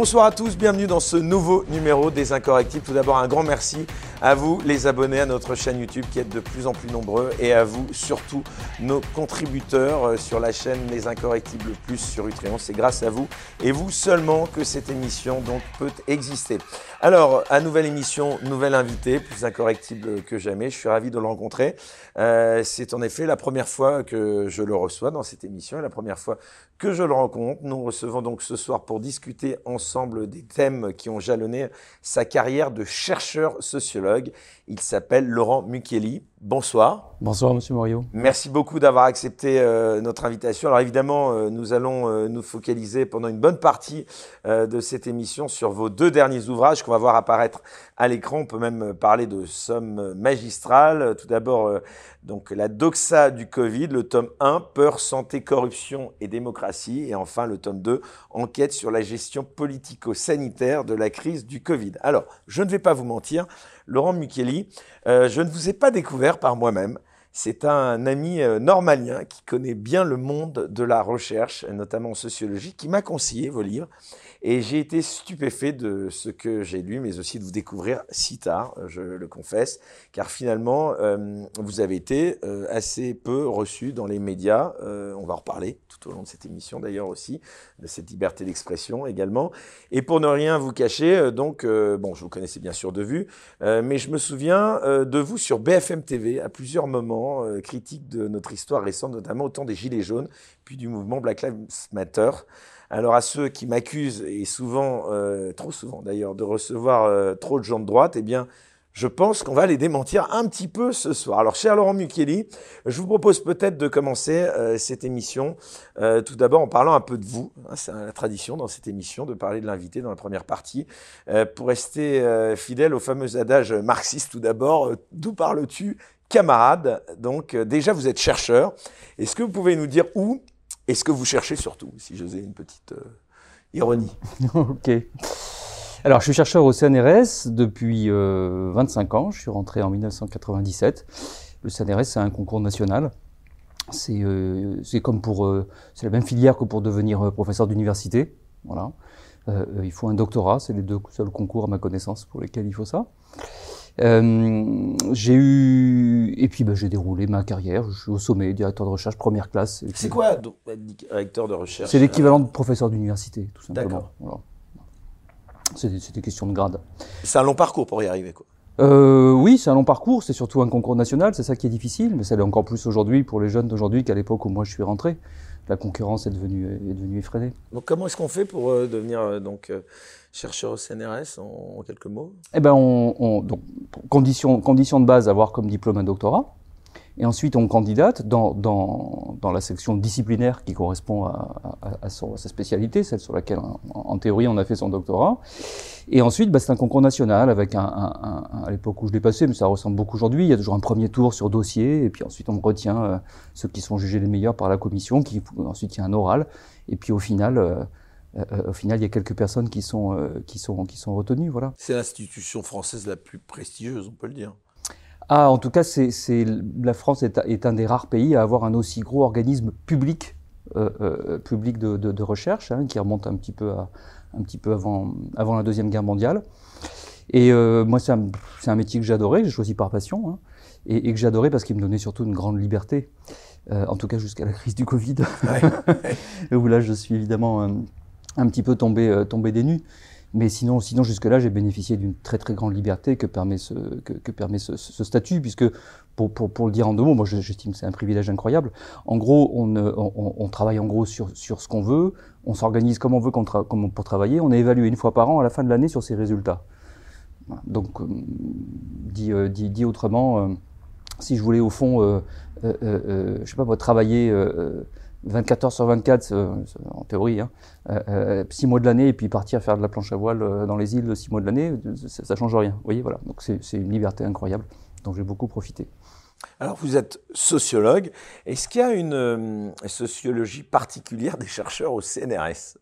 Bonsoir à tous, bienvenue dans ce nouveau numéro des Incorrectibles. Tout d'abord, un grand merci à vous, les abonnés à notre chaîne YouTube qui êtes de plus en plus nombreux et à vous, surtout nos contributeurs euh, sur la chaîne Les Incorrectibles Plus sur Utréon. C'est grâce à vous et vous seulement que cette émission donc peut exister. Alors, à nouvelle émission, nouvelle invité, plus incorrectible que jamais. Je suis ravi de le rencontrer. Euh, c'est en effet la première fois que je le reçois dans cette émission et la première fois que je le rencontre. Nous recevons donc ce soir pour discuter ensemble des thèmes qui ont jalonné sa carrière de chercheur sociologue. Il s'appelle Laurent Mukieli. Bonsoir. Bonsoir, Monsieur Morio. Merci beaucoup d'avoir accepté euh, notre invitation. Alors évidemment, euh, nous allons euh, nous focaliser pendant une bonne partie de cette émission sur vos deux derniers ouvrages qu'on va voir apparaître à l'écran. On peut même parler de sommes magistrales. Tout d'abord, donc la doxa du Covid, le tome 1, peur, santé, corruption et démocratie. Et enfin, le tome 2, enquête sur la gestion politico-sanitaire de la crise du Covid. Alors, je ne vais pas vous mentir. Laurent Mukieli, euh, je ne vous ai pas découvert par moi-même. C'est un ami euh, normalien qui connaît bien le monde de la recherche, notamment en sociologie, qui m'a conseillé vos livres. Et j'ai été stupéfait de ce que j'ai lu, mais aussi de vous découvrir si tard, je le confesse, car finalement, euh, vous avez été euh, assez peu reçu dans les médias. Euh, on va en reparler tout au long de cette émission d'ailleurs aussi, de cette liberté d'expression également. Et pour ne rien vous cacher, donc, bon, je vous connaissais bien sûr de vue, mais je me souviens de vous sur BFM TV à plusieurs moments, critique de notre histoire récente, notamment au temps des Gilets jaunes, puis du mouvement Black Lives Matter. Alors à ceux qui m'accusent, et souvent, euh, trop souvent d'ailleurs, de recevoir euh, trop de gens de droite, eh bien, je pense qu'on va les démentir un petit peu ce soir. Alors, cher Laurent Mukieli, je vous propose peut-être de commencer euh, cette émission tout d'abord en parlant un peu de vous. Hein, c'est la tradition dans cette émission de parler de l'invité dans la première partie. pour rester fidèle au fameux adage marxiste tout d'abord, d'où parles-tu camarade? Donc déjà, vous êtes chercheur. Est-ce que vous pouvez nous dire où et ce que vous cherchez surtout, si j'osais une petite euh, ironie. ok. Alors, je suis chercheur au CNRS depuis 25 euh, ans. Je suis rentré en 1997. Le CNRS, c'est un concours national. C'est euh, comme pour. c'est la même filière que pour devenir professeur d'université. Voilà. il faut un doctorat. C'est les deux seuls concours, à ma connaissance, pour lesquels il faut ça. Euh, j'ai eu et puis bah, j'ai déroulé ma carrière. Je suis au sommet, directeur de recherche première classe. C'est quoi directeur de recherche? C'est l'équivalent de professeur d'université, tout simplement. Voilà. C'est des, questions de grade. C'est un long parcours pour y arriver, quoi. Euh, oui, c'est un long parcours. C'est surtout un concours national. C'est ça qui est difficile, mais ça l'est encore plus aujourd'hui pour les jeunes d'aujourd'hui qu'à l'époque où moi je suis rentré la concurrence est devenue, est devenue effrénée. Donc comment est-ce qu'on fait pour euh, devenir donc chercheur au CNRS en, quelques mots? Eh ben on, donc condition, condition de base avoir comme diplôme un doctorat. Et ensuite, on candidate dans, dans, dans la section disciplinaire qui correspond à, à, sa spécialité, celle sur laquelle, en, théorie, on a fait son doctorat. Et ensuite, bah, c'est un concours national avec un, un, à l'époque où je l'ai passé, mais ça ressemble beaucoup aujourd'hui. Il y a toujours un premier tour sur dossier, et puis ensuite on retient euh, ceux qui sont jugés les meilleurs par la commission. Qui, ensuite, il y a un oral, et puis au final. Euh, euh, au final, il y a quelques personnes qui sont, qui sont, qui sont retenues. Voilà. C'est l'institution française la plus prestigieuse, on peut le dire. Ah, en tout cas, c'est, la France est, un des rares pays à avoir un aussi gros organisme public, euh, euh, public de, recherche, hein, qui remonte un petit peu, un petit peu avant, avant la Deuxième Guerre mondiale. Et euh, moi, c'est un, métier que j'adorais, j'ai choisi par passion, hein, et, que j'adorais parce qu'il me donnait surtout une grande liberté, en tout cas jusqu'à la crise du Covid, où là, je suis évidemment un, petit peu tombé, tombé des nues. Mais sinon, sinon jusque-là, j'ai bénéficié d'une très très grande liberté que permet ce, que, permet ce, ce, statut, puisque pour, pour, pour, le dire en deux mots, moi j'estime que c'est un privilège incroyable. En gros, on, on, on travaille en gros sur, sur ce qu'on veut, on s'organise comme on veut pour travailler, on est évalué une fois par an à la fin de l'année sur ses résultats. Donc, euh, dit, euh, dit, dit, autrement, euh, si je voulais au fond, euh, je sais pas, travailler 24 heures sur 24, euh, en théorie, hein, euh, 6 euh, mois de l'année, et puis partir faire de la planche à voile euh, dans les îles 6 mois de l'année, ça, ça, change rien. Vous voyez, voilà. Donc c'est une liberté incroyable dont j'ai beaucoup profité. Alors vous êtes sociologue. Est-ce qu'il y a une sociologie particulière des chercheurs au CNRS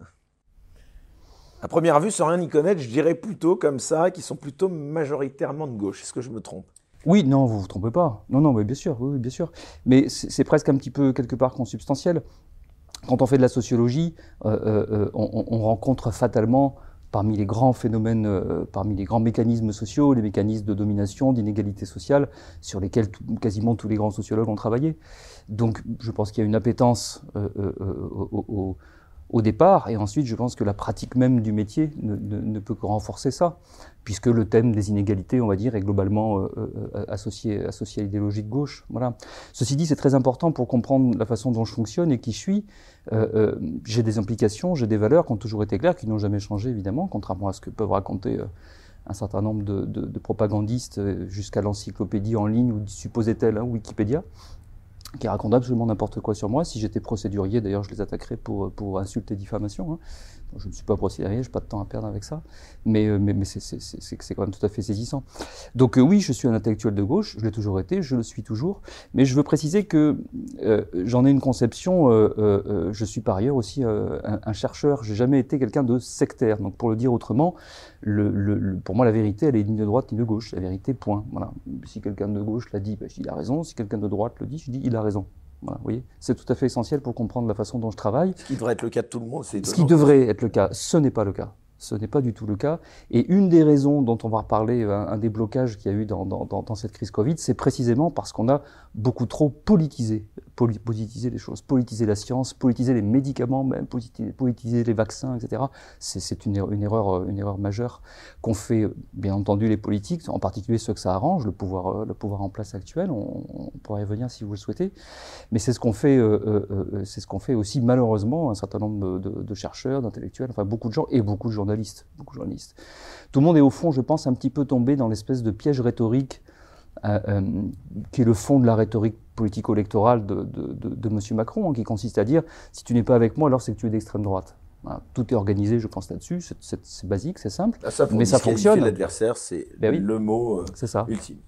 À première vue, sans rien y connaître, je dirais plutôt comme ça, qui sont plutôt majoritairement de gauche. Est-ce que je me trompe? Oui, non, vous vous trompez pas. Non, non, mais bien sûr, oui, bien sûr. Mais c'est presque un petit peu quelque part consubstantiel. Quand on fait de la sociologie, euh, euh, euh, on, rencontre fatalement parmi les grands phénomènes, parmi les grands mécanismes sociaux, les mécanismes de domination, d'inégalité sociale, sur lesquels quasiment tous les grands sociologues ont travaillé. Donc je pense qu'il y a une appétence au, au départ, et ensuite je pense que la pratique même du métier ne, peut que renforcer ça, puisque le thème des inégalités, on va dire, est globalement euh, euh, associé, à l'idéologie de gauche. Voilà. Ceci dit, c'est très important pour comprendre la façon dont je fonctionne et qui je suis. Euh, j'ai des implications, j'ai des valeurs qui ont toujours été claires, qui n'ont jamais changé évidemment, contrairement à ce que peuvent raconter un certain nombre de propagandistes jusqu'à l'encyclopédie en ligne, ou supposait-elle, hein, Wikipédia qui racontent absolument n'importe quoi sur moi. Si j'étais procédurier, d'ailleurs, je les attaquerais pour, pour insulte et diffamation. Hein. Je ne suis pas procédurier, je n'ai pas de temps à perdre avec ça, mais, euh, c'est quand même tout à fait saisissant. Donc euh, oui, je suis un intellectuel de gauche, je l'ai toujours été, je le suis toujours, mais je veux préciser que euh, j'en ai une conception, je suis par ailleurs aussi un, un, chercheur, j'ai jamais été quelqu'un de sectaire. Donc pour le dire autrement, pour moi la vérité, elle est ni de droite ni de gauche, la vérité, point. Voilà. Si quelqu'un de gauche l'a dit, ben, je dis il a raison, si quelqu'un de droite le dit, je dis il a raison. Voilà, c'est tout à fait essentiel pour comprendre la façon dont je travaille. Ce qui devrait être le cas de tout le monde, c'est Ce qui devrait être le cas, ce n'est pas le cas. Ce n'est pas du tout le cas. Et une des raisons dont on va reparler, un, un des blocages qu'il y a eu dans, cette crise Covid, c'est précisément parce qu'on a beaucoup trop politisé, politiser les choses, politiser la science, politiser les médicaments, même politiser les vaccins, etc. C'est une, une, erreur, une erreur majeure qu'ont fait, bien entendu, les politiques, en particulier ceux que ça arrange, le pouvoir, en place actuel. On, on pourrait y revenir si vous le souhaitez, mais c'est ce qu'on fait, euh, euh, aussi malheureusement un certain nombre de chercheurs, d'intellectuels, enfin beaucoup de gens et beaucoup de journalistes, beaucoup de journalistes. Tout le monde est au fond, je pense, un petit peu tombé dans l'espèce de piège rhétorique euh, euh, qui est le fond de la rhétorique politico-électorale de, de, de, de M. Macron, hein, qui consiste à dire si tu n'es pas avec moi, alors c'est que tu es d'extrême droite. Voilà. Tout est organisé, je pense, là-dessus. C'est basique, c'est simple. Ah, ça, mais ça fonctionne. L'adversaire, c'est ben oui. le mot euh, ça. ultime.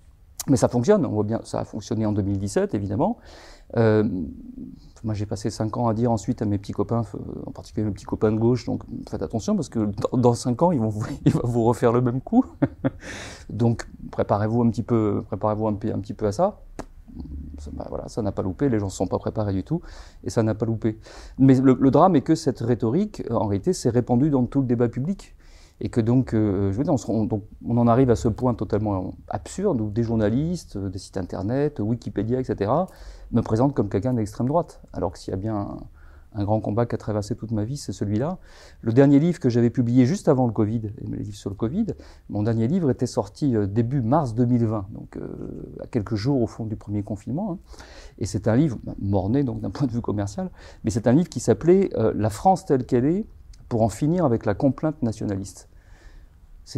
Mais ça fonctionne, on voit bien, ça a fonctionné en 2017, évidemment. Euh, moi, j'ai passé cinq ans à dire ensuite à mes petits copains, en particulier mes petits copains de gauche, donc faites attention parce que dans cinq ans, ils vont vous, ils vont vous refaire le même coup. donc, préparez-vous un petit peu, préparez-vous un, petit peu à ça. ça bah, voilà, ça n'a pas loupé, les gens ne sont pas préparés du tout, et ça n'a pas loupé. Mais le, drame est que cette rhétorique, en réalité, s'est répandue dans tout le débat public et que donc, euh, je veux dire, on, on, on, en arrive à ce point totalement absurde où des journalistes, des sites internet, Wikipédia, etc., me présentent comme quelqu'un d'extrême droite, alors que s'il y a bien un, grand combat qui a traversé toute ma vie, c'est celui-là. Le dernier livre que j'avais publié juste avant le Covid, les livres sur le Covid, mon dernier livre était sorti euh, début mars 2020, donc euh, à quelques jours au fond du premier confinement, hein. et c'est un livre morné donc d'un point de vue commercial, mais c'est un livre qui s'appelait euh, La France telle qu'elle est pour en finir avec la complainte nationaliste.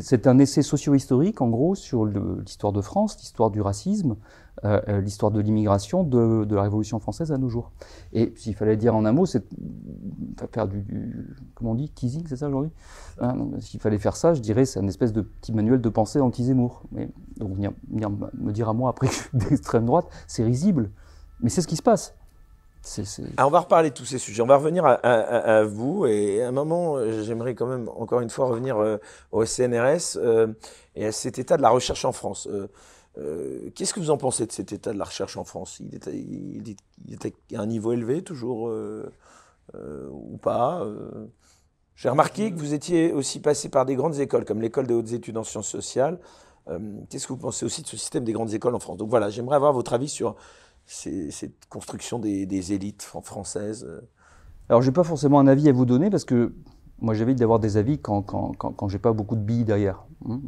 C'est un essai socio-historique, en gros, sur l'histoire de France, l'histoire du racisme, euh, l'histoire de l'immigration, de, la Révolution française à nos jours. Et s'il fallait dire en un mot, c'est faire du, comment on dit, teasing, c'est ça aujourd'hui hein, S'il fallait faire ça, je dirais c'est une espèce de petit manuel de pensée anti-Zemmour. Donc venir, venir, me dire à moi après que je suis d'extrême droite, c'est risible. Mais c'est ce qui se passe. Est, est... Alors on va reparler de tous ces sujets. On va revenir à, vous. Et à un moment, j'aimerais quand même encore une fois revenir euh, au CNRS euh, et à cet état de la recherche en France. Euh, euh, Qu'est-ce que vous en pensez de cet état de la recherche en France? Il est, était, à un niveau élevé toujours ou pas J'ai remarqué que vous étiez aussi passé par des grandes écoles comme l'école des hautes études en sciences sociales. Qu'est-ce que vous pensez aussi de ce système des grandes écoles en France? Donc voilà, j'aimerais avoir votre avis sur cette construction des, élites françaises euh. Alors, je n'ai pas forcément un avis à vous donner parce que moi, j'évite d'avoir des avis quand, quand, quand, j'ai pas beaucoup de billes derrière. Hein,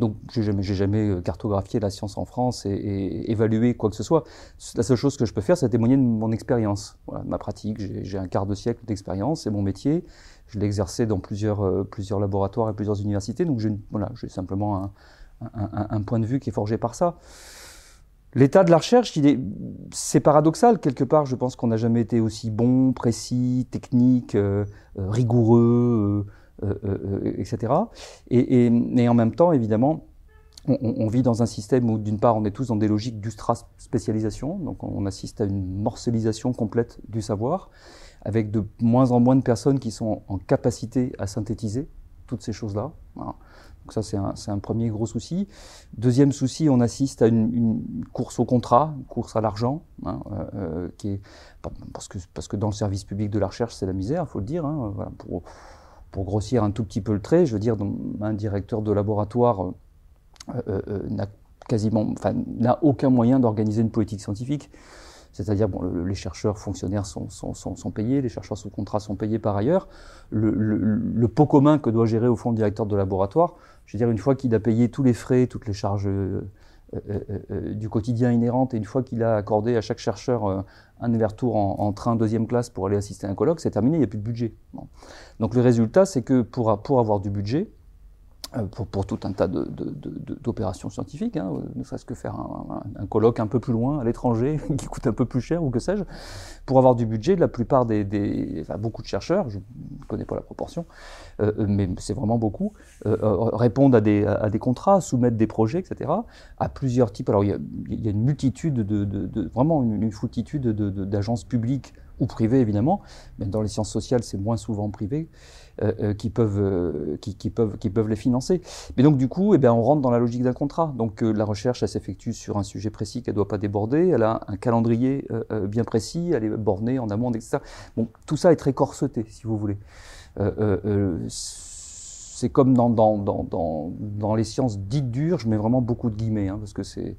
Donc, j'ai jamais, jamais euh, cartographié la science en France et, évalué quoi que ce soit. La seule chose que je peux faire, c'est témoigner de mon expérience, de ma pratique. J'ai un quart de siècle d'expérience, c'est mon métier. Je l'ai exercé dans plusieurs, euh, plusieurs laboratoires et plusieurs universités. Donc, j'ai simplement un, point de vue qui est forgé par ça. L'état de la recherche, c'est paradoxal quelque part. Je pense qu'on n'a jamais été aussi bon, précis, technique, euh, euh, rigoureux, euh, etc. Et, en même temps, évidemment, on, vit dans un système où, d'une part, on est tous dans des logiques d'ultra-spécialisation, donc on assiste à une morcelisation complète du savoir, avec de moins en moins de personnes qui sont en capacité à synthétiser toutes ces choses-là. Voilà. Donc ça, c'est un, premier gros souci. Deuxième souci, on assiste à une, course au contrat, une course à l'argent, hein, euh, qui est parce que parce que dans le service public de la recherche, c'est la misère, faut le dire. Hein, pour, grossir un tout petit peu le trait, je veux dire, un directeur de laboratoire n'a quasiment, enfin, n'a aucun moyen d'organiser une politique scientifique. C'est-à-dire, bon, les chercheurs fonctionnaires sont, payés, les chercheurs sous contrat sont payés par ailleurs. Le, le, pot commun que doit gérer au fond le directeur de laboratoire, je veux dire, une fois qu'il a payé tous les frais, toutes les charges euh, euh, euh, du quotidien inhérentes, et une fois qu'il a accordé à chaque chercheur un aller-retour en, train deuxième classe pour aller assister à un colloque, c'est terminé, il n'y a plus de budget. Donc le résultat, c'est que pour, avoir du budget, pour, pour, tout un tas d'opérations scientifiques, hein, ne serait-ce que faire un, un, colloque un peu plus loin, à l'étranger, qui coûte un peu plus cher ou que sais-je, pour avoir du budget, la plupart des, des enfin, beaucoup de chercheurs, je ne connais pas la proportion, euh, euh mais c'est vraiment beaucoup, euh, euh, répondent à des, à des contrats, soumettent des projets, etc., à plusieurs types. Alors il y y a une multitude de, de vraiment une, une foultitude d'agences publiques ou privées évidemment, mais dans les sciences sociales c'est moins souvent privé. Euh, euh, qui, peuvent, euh, qui, qui, peuvent, qui peuvent les financer. Mais donc du coup, eh bien, on rentre dans la logique d'un contrat. Donc la recherche, elle s'effectue sur un sujet précis qu'elle ne doit pas déborder, elle a un calendrier bien précis, elle est bornée en amont, etc. Bon, tout ça est très corseté, si vous voulez. c'est comme dans, dans, dans, dans, les sciences dites dures, je mets vraiment beaucoup de guillemets, hein, parce que c'est,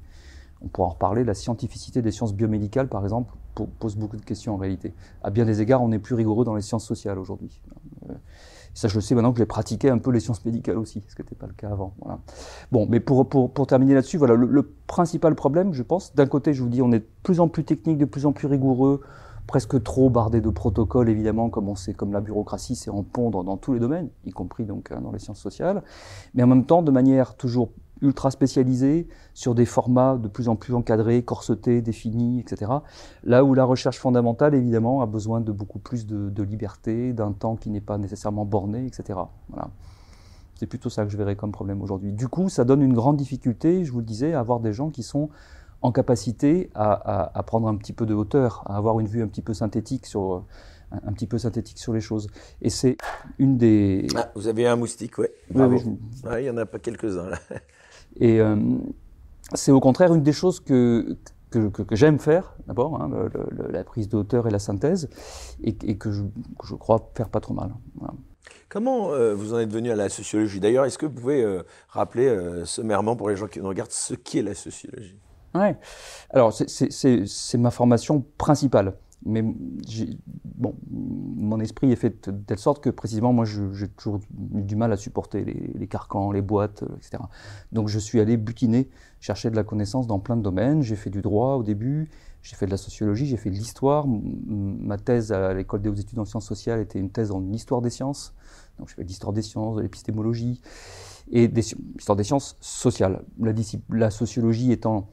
on pourra en reparler, la scientificité des sciences biomédicales, par exemple, pose beaucoup de questions en réalité. À bien des égards, on est plus rigoureux dans les sciences sociales aujourd'hui. Ça, je le sais maintenant que j'ai pratiqué un peu les sciences médicales aussi, ce qui n'était pas le cas avant. Bon, mais pour, terminer là-dessus, voilà, le, le, principal problème, je pense, d'un côté, je vous dis, on est de plus en plus technique, de plus en plus rigoureux, presque trop bardé de protocoles, évidemment, comme on sait, comme la bureaucratie, c'est en pondre dans tous les domaines, y compris donc hein, dans les sciences sociales, mais en même temps, de manière toujours ultra spécialisés, sur des formats de plus en plus encadrés, corsetés, définis, etc. Là où la recherche fondamentale, évidemment, a besoin de beaucoup plus de, liberté, d'un temps qui n'est pas nécessairement borné, etc. Voilà. C'est plutôt ça que je verrais comme problème aujourd'hui. Du coup, ça donne une grande difficulté, je vous le disais, à avoir des gens qui sont en capacité à, prendre un petit peu de hauteur, à avoir une vue un petit peu synthétique sur, un, petit peu synthétique sur les choses. Et c'est une des. Ah, vous avez un moustique, ouais. Oui, oui, il y en a pas quelques-uns là. Et euh, c'est au contraire une des choses que, que, que, j'aime faire, d'abord, hein, la prise de hauteur et la synthèse, et, et que, je, je, crois faire pas trop mal. Voilà. Comment euh, vous en êtes venu à la sociologie? D'ailleurs, est-ce que vous pouvez euh, rappeler euh, sommairement pour les gens qui nous regardent ce qu'est la sociologie? Ouais. Alors, c'est ma formation principale mais bon, mon esprit est fait de telle sorte que précisément, moi, j'ai toujours eu du mal à supporter les, carcans, les boîtes, euh, etc. Donc, je suis allé butiner, chercher de la connaissance dans plein de domaines. J'ai fait du droit au début, j'ai fait de la sociologie, j'ai fait de l'histoire. Ma thèse à l'école des hautes études en sciences sociales était une thèse en histoire des sciences. Donc, j'ai fait de l'histoire des sciences, de l'épistémologie et des, l'histoire des sciences sociales. La sociologie étant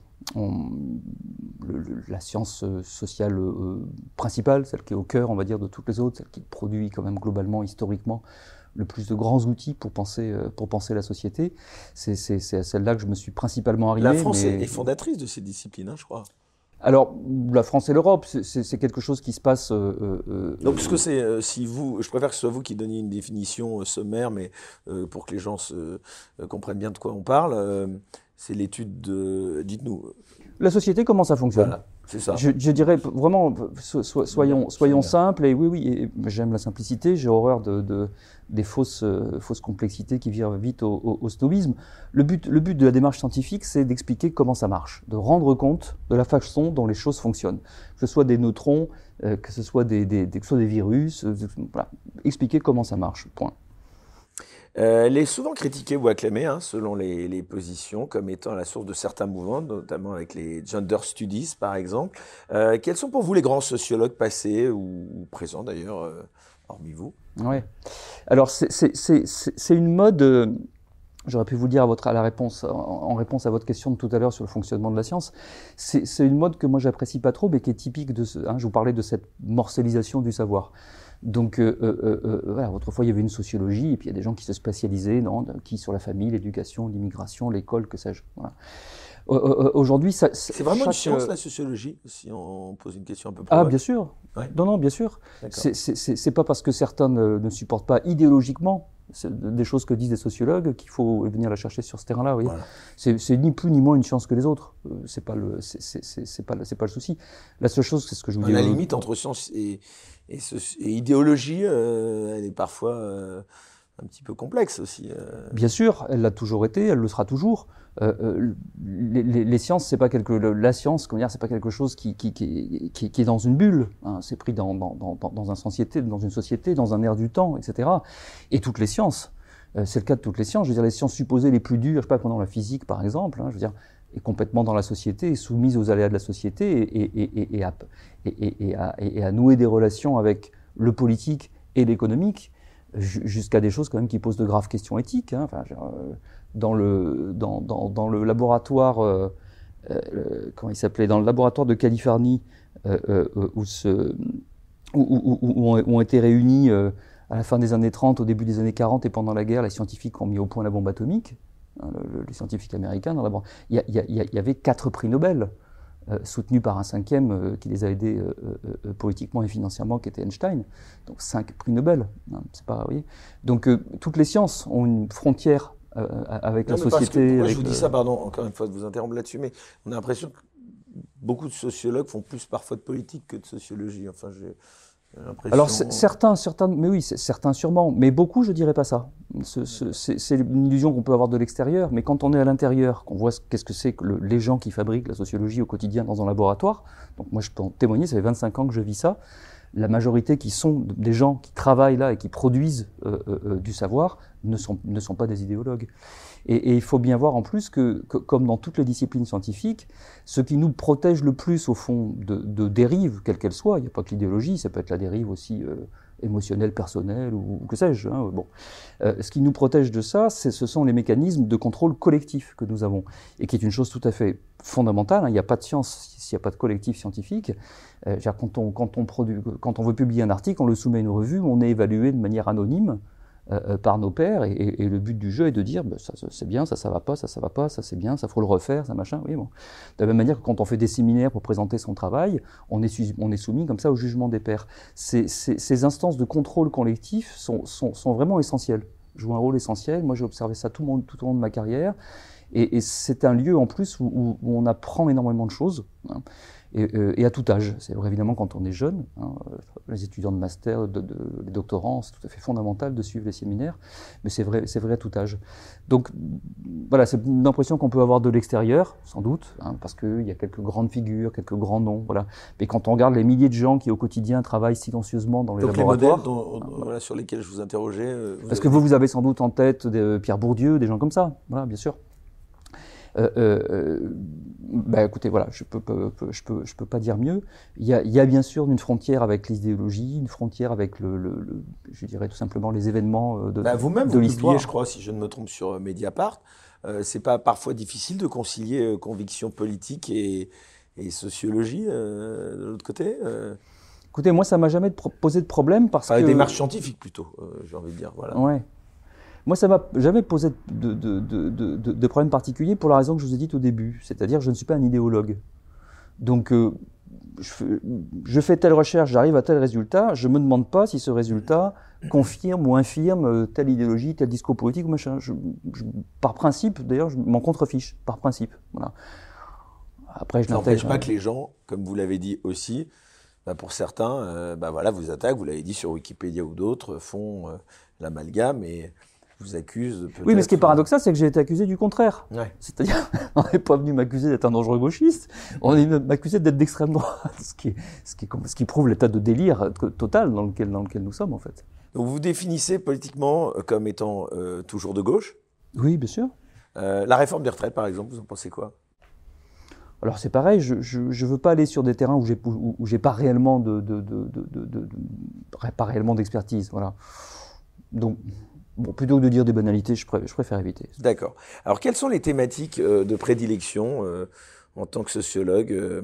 la science euh, sociale euh, principale, celle qui est au cœur, on va dire, de toutes les autres, celle qui produit quand même globalement, historiquement, le plus de grands outils pour penser, euh, pour penser la société. C'est à celle-là que je me suis principalement arrivé. La France est fondatrice de ces disciplines, hein, je crois. Alors, la France et l'Europe, c'est quelque chose qui se passe. Euh, Donc, ce que c'est, si vous, je préfère que ce soit vous qui donniez une définition sommaire, mais pour que les gens se, comprennent bien de quoi on parle c'est l'étude de. Dites-nous. La société, comment ça fonctionne voilà, c'est ça. Je, dirais vraiment, soyons, soyons simples, et oui, oui, j'aime la simplicité, j'ai horreur de, des fausses, euh, fausses complexités qui virent vite au, au, snobisme. Le but, le but de la démarche scientifique, c'est d'expliquer comment ça marche, de rendre compte de la façon dont les choses fonctionnent. Que ce soit des neutrons, euh, que ce soit des, des, que ce soit des virus, euh, voilà. expliquer comment ça marche, point. Euh, elle est souvent critiquée ou acclamée, hein, selon les, positions, comme étant la source de certains mouvements, notamment avec les gender studies, par exemple. Euh, quels sont pour vous les grands sociologues passés ou, présents, d'ailleurs, euh, hormis vous? Oui. Alors, c'est une mode... J'aurais pu vous dire à, la réponse, en, réponse à votre question de tout à l'heure sur le fonctionnement de la science, c'est une mode que moi j'apprécie pas trop, mais qui est typique de ce. Hein, je vous parlais de cette morcellisation du savoir. Donc, euh, euh, euh, voilà, autrefois, il y avait une sociologie, et puis il y a des gens qui se spécialisaient dans, qui sur la famille, l'éducation, l'immigration, l'école, que sais-je. Voilà. Aujourd'hui, ça, c'est vraiment une science la sociologie, si on pose une question un peu plus. Ah, bien sûr. Non, non, bien sûr. C'est pas parce que certains ne, ne supportent pas idéologiquement des choses que disent des sociologues qu'il faut venir la chercher sur ce terrain-là. Voilà. C'est ni plus ni moins une science que les autres. C'est pas le, c'est pas, c'est pas le souci. La seule chose, c'est ce que je vous dis. La limite entre science et, et, idéologie, euh, elle est parfois euh, un petit peu complexe aussi. Bien sûr, elle l'a toujours été, elle le sera toujours. les, sciences, c'est pas quelque, la science, comment dire, c'est pas quelque chose qui, est dans une bulle. Hein. c'est pris dans, dans, dans, dans, un société, dans une société, dans un air du temps, etc. Et toutes les sciences, c'est le cas de toutes les sciences. Je veux dire, les sciences supposées les plus dures, je sais pas, pendant la physique, par exemple. Hein, je veux dire, est complètement dans la société, soumise aux aléas de la société et, à, nouer des relations avec le politique et l'économique, jusqu'à des choses quand même qui posent de graves questions éthiques. Hein. Euh, dans, le, laboratoire, euh, euh, comment il s'appelait, dans le laboratoire de Californie, où, où, ont été réunis à la fin des années 30, au début des années 40 et pendant la guerre, les scientifiques ont mis au point la bombe atomique. Hein, les scientifiques américains. Dans la... il, y il, y avait quatre prix Nobel. Euh, soutenus par un cinquième euh, qui les a aidés euh, politiquement et financièrement, qui était Einstein. Donc cinq prix Nobel. Hein, c'est pas. Donc toutes les sciences ont une frontière avec la société. Moi, je vous dis ça, pardon, encore une fois de vous interrompre là-dessus, mais on a l'impression que beaucoup de sociologues font plus parfois de politique que de sociologie. Enfin, j'ai alors certains, certains, mais oui, certains sûrement, mais beaucoup, je dirais pas ça. C'est une illusion qu'on peut avoir de l'extérieur, mais quand on est à l'intérieur, qu'on voit qu'est-ce que c'est que les gens qui fabriquent la sociologie au quotidien dans un laboratoire. Donc moi, je peux en témoigner. Ça fait 25 ans que je vis ça. La majorité qui sont des gens qui travaillent là et qui produisent euh, euh, euh, du savoir ne sont, ne sont pas des idéologues. Et, il faut bien voir en plus que, comme dans toutes les disciplines scientifiques, ce qui nous protège le plus au fond de, dérives, quelles qu'elles soient, il n'y a pas que l'idéologie, ça peut être la dérive aussi euh, émotionnelle, personnelle ou, que sais-je. Hein, bon. Euh, ce qui nous protège de ça, ce sont les mécanismes de contrôle collectif que nous avons, et qui est une chose tout à fait fondamentale. Hein. il n'y a pas de science s'il n'y a pas de collectif scientifique. Euh, quand, on, quand on veut publier un article, on le soumet à une revue, on est évalué de manière anonyme euh, par nos pères, et, le but du jeu est de dire, bah, ça c'est bien, ça ça va pas, ça ça va pas, ça c'est bien, ça faut le refaire, ça machin. Oui, bon. De la même manière que quand on fait des séminaires pour présenter son travail, on est, on est soumis comme ça au jugement des pairs. Ces, ces, instances de contrôle collectif sont, sont, sont vraiment essentielles, jouent un rôle essentiel. Moi j'ai observé ça tout, monde, tout au long de ma carrière, et, c'est un lieu en plus où, où, on apprend énormément de choses. Hein et, euh, et, à tout âge. C'est vrai évidemment quand on est jeune, hein, les étudiants de master, de, de, les doctorants, c'est tout à fait fondamental de suivre les séminaires, mais c'est vrai, c'est vrai à tout âge. Donc voilà, c'est une impression qu'on peut avoir de l'extérieur, sans doute, hein, parce qu'il y a quelques grandes figures, quelques grands noms, voilà. Mais quand on regarde les milliers de gens qui au quotidien travaillent silencieusement dans les Donc laboratoires, les modèles dont, voilà, sur lesquels je vous interrogeais, euh, parce que vous vous avez sans doute en tête des, Pierre Bourdieu, des gens comme ça, voilà, bien sûr. Euh, euh, bah, écoutez, voilà, je peux, peux, je peux, je peux pas dire mieux. Il y a, il y a bien sûr une frontière avec l'idéologie, une frontière avec le, le, je dirais tout simplement les événements euh, de, bah, vous-même, de vous l'histoire. je crois, si je ne me trompe, sur Mediapart. Euh, c'est pas parfois difficile de concilier conviction politique et, et sociologie de l'autre côté Écoutez, moi, ça m'a jamais posé de problème parce enfin, que. Démarche scientifique plutôt, j'ai envie de dire. Voilà. Ouais. Moi, ça m'a jamais posé de, de, de, de, problème particulier pour la raison que je vous ai dite au début, c'est-à-dire que je ne suis pas un idéologue. Donc, euh, je, je, fais telle recherche, j'arrive à tel résultat, je me demande pas si ce résultat confirme ou infirme euh, telle idéologie, tel discours politique ou machin. Je, par principe, d'ailleurs, je m'en contrefiche, par principe. Voilà. Après, je n'empêche pas que les gens, comme vous l'avez dit aussi, bah pour certains, euh, bah voilà, vous attaquent, vous l'avez dit sur Wikipédia ou d'autres, font l'amalgame et vous accuse. Oui, mais ce qui est paradoxal, c'est que j'ai été accusé du contraire. C'est-à-dire, on n'est pas venu m'accuser d'être un dangereux gauchiste, on est m'accusé d'être d'extrême droite, ce qui, ce, qui, ce qui prouve l'état de délire total dans lequel, dans lequel nous sommes, en fait. Donc vous vous définissez politiquement euh, comme étant euh, toujours de gauche? Oui, bien sûr. Euh, la réforme des retraites, par exemple, vous en pensez quoi? Alors c'est pareil, je ne veux pas aller sur des terrains où j'ai où, j'ai pas réellement de, de, de, de pas réellement d'expertise, voilà. Donc Bon, plutôt que de dire des banalités, je, préfère éviter. D'accord. Alors, quelles sont les thématiques euh, de prédilection euh, en tant que sociologue euh,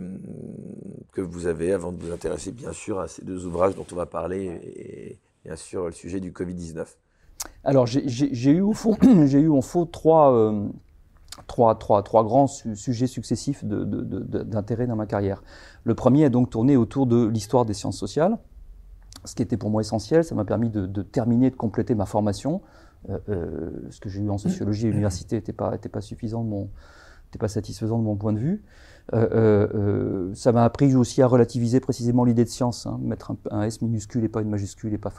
que vous avez avant de vous intéresser, bien sûr, à ces deux ouvrages dont on va parler et, bien sûr le sujet du Covid-19 Alors, j'ai eu au fond, eu en faux trois, trois, trois, trois grands sujets successifs d'intérêt dans ma carrière. Le premier a donc tourné autour de l'histoire des sciences sociales ce qui était pour moi essentiel. Ça m'a permis de, terminer, de compléter ma formation. Euh, euh, ce que j'ai eu en sociologie à l'université n'était pas, satisfaisant de mon point de vue. Euh, ça m'a appris aussi à relativiser précisément l'idée de science, hein, mettre un, S minuscule et pas une majuscule et pas.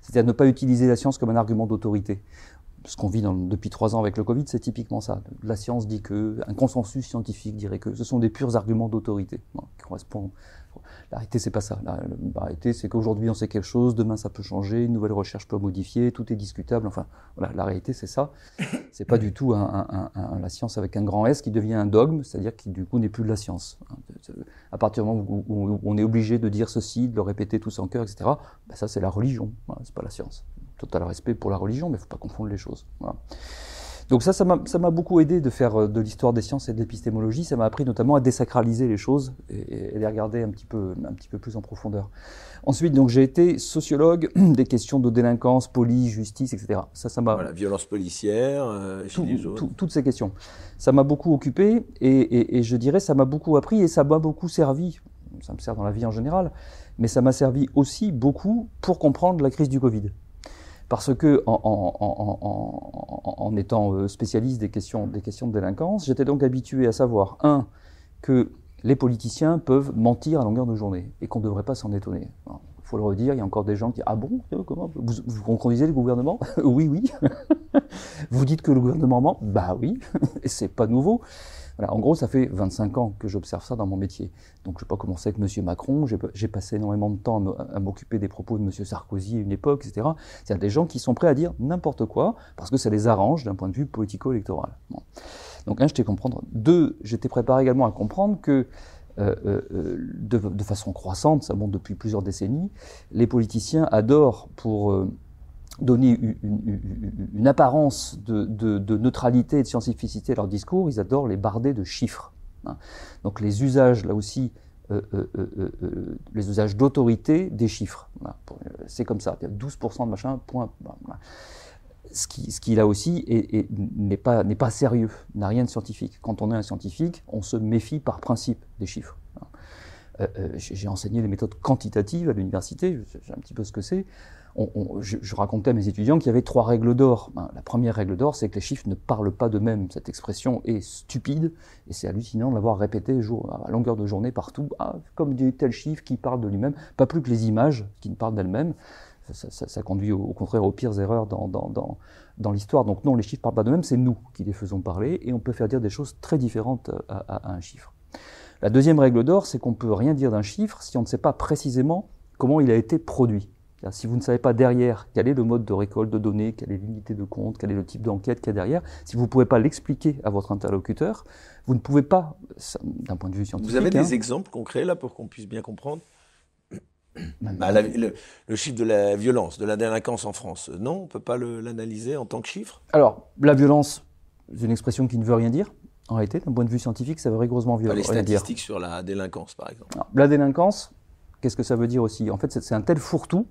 C'est-à-dire ne pas utiliser la science comme un argument d'autorité ce qu'on vit depuis trois ans avec le Covid, c'est typiquement ça. La science dit que, un consensus scientifique dirait que ce sont des purs arguments d'autorité qui correspondent la réalité, c'est pas ça. La, réalité, c'est qu'aujourd'hui, on sait quelque chose, demain, ça peut changer, une nouvelle recherche peut modifier, tout est discutable. Enfin, voilà, la réalité, c'est ça. C'est pas du tout la science avec un grand S qui devient un dogme, c'est-à-dire qui, du coup, n'est plus de la science. À partir du moment où, on est obligé de dire ceci, de le répéter tous en cœur, etc., ben ça, c'est la religion. Voilà, c'est pas la science. Total respect pour la religion, mais il faut pas confondre les choses. Voilà. Donc ça, ça m'a beaucoup aidé de faire euh, de l'histoire des sciences et de l'épistémologie. Ça m'a appris notamment à désacraliser les choses et, les regarder un petit peu, un petit peu plus en profondeur. Ensuite, donc j'ai été sociologue des questions de délinquance, police, justice, etc. Ça, ça m'a voilà, violence policière, euh, toutes ces questions. Ça m'a beaucoup occupé et, et, je dirais ça m'a beaucoup appris et ça m'a beaucoup servi. Ça me sert dans la vie en général, mais ça m'a servi aussi beaucoup pour comprendre la crise du Covid. Parce que en, étant euh, spécialiste des questions, des questions de délinquance, j'étais donc habitué à savoir, un, que les politiciens peuvent mentir à longueur de journée et qu'on ne devrait pas s'en étonner. Il faut le redire, il y a encore des gens qui disent Ah bon comment Vous, vous conduisez le gouvernement? Oui, oui. vous dites que le gouvernement ment? Bah oui, et c'est pas nouveau en gros, ça fait 25 ans que j'observe ça dans mon métier. Donc, je n'ai pas commencé avec M. Macron, j'ai passé énormément de temps à m'occuper des propos de M. Sarkozy à une époque, etc. C'est-à-dire des gens qui sont prêts à dire n'importe quoi parce que ça les arrange d'un point de vue politico-électoral. Donc, un, j'étais comprendre. Deux, j'étais préparé également à comprendre que euh, euh, de, façon croissante, ça monte depuis plusieurs décennies, les politiciens adorent pour euh, donner une, apparence de, neutralité et de scientificité à leur discours, ils adorent les barder de chiffres. Hein. Donc les usages, là aussi, euh, euh, euh, les usages d'autorité des chiffres. C'est comme ça, 12% de machin, point. Ce qui, là aussi n'est pas, pas sérieux, n'a rien de scientifique. Quand on est un scientifique, on se méfie par principe des chiffres. Hein. J'ai enseigné les méthodes quantitatives à l'université, je sais un petit peu ce que c'est je, racontais à mes étudiants qu'il y avait trois règles d'or. Ben, la première règle d'or, c'est que les chiffres ne parlent pas d'eux-mêmes. Cette expression est stupide et c'est hallucinant de l'avoir répétée à longueur de journée partout, ah, comme des tel chiffre qui parle de lui-même, pas plus que les images qui ne parlent d'elles-mêmes. Ça, conduit au, contraire aux pires erreurs dans, l'histoire. Donc non, les chiffres ne parlent pas d'eux-mêmes, c'est nous qui les faisons parler et on peut faire dire des choses très différentes à, à un chiffre. La deuxième règle d'or, c'est qu'on ne peut rien dire d'un chiffre si on ne sait pas précisément comment il a été produit. Si vous ne savez pas derrière quel est le mode de récolte de données, quelle est l'unité de compte, quel est le type d'enquête qu'il y a derrière, si vous ne pouvez pas l'expliquer à votre interlocuteur, vous ne pouvez pas, d'un point de vue scientifique. Vous avez des hein. exemples concrets là pour qu'on puisse bien comprendre? Bah, le, chiffre de la violence, de la délinquance en France, non, on ne peut pas l'analyser en tant que chiffre? Alors, la violence, c'est une expression qui ne veut rien dire. En réalité, d'un point de vue scientifique, ça veut rigoureusement violent. Les statistiques sur la délinquance, par exemple. la délinquance, qu'est-ce que ça veut dire aussi? En fait, c'est un tel fourre-tout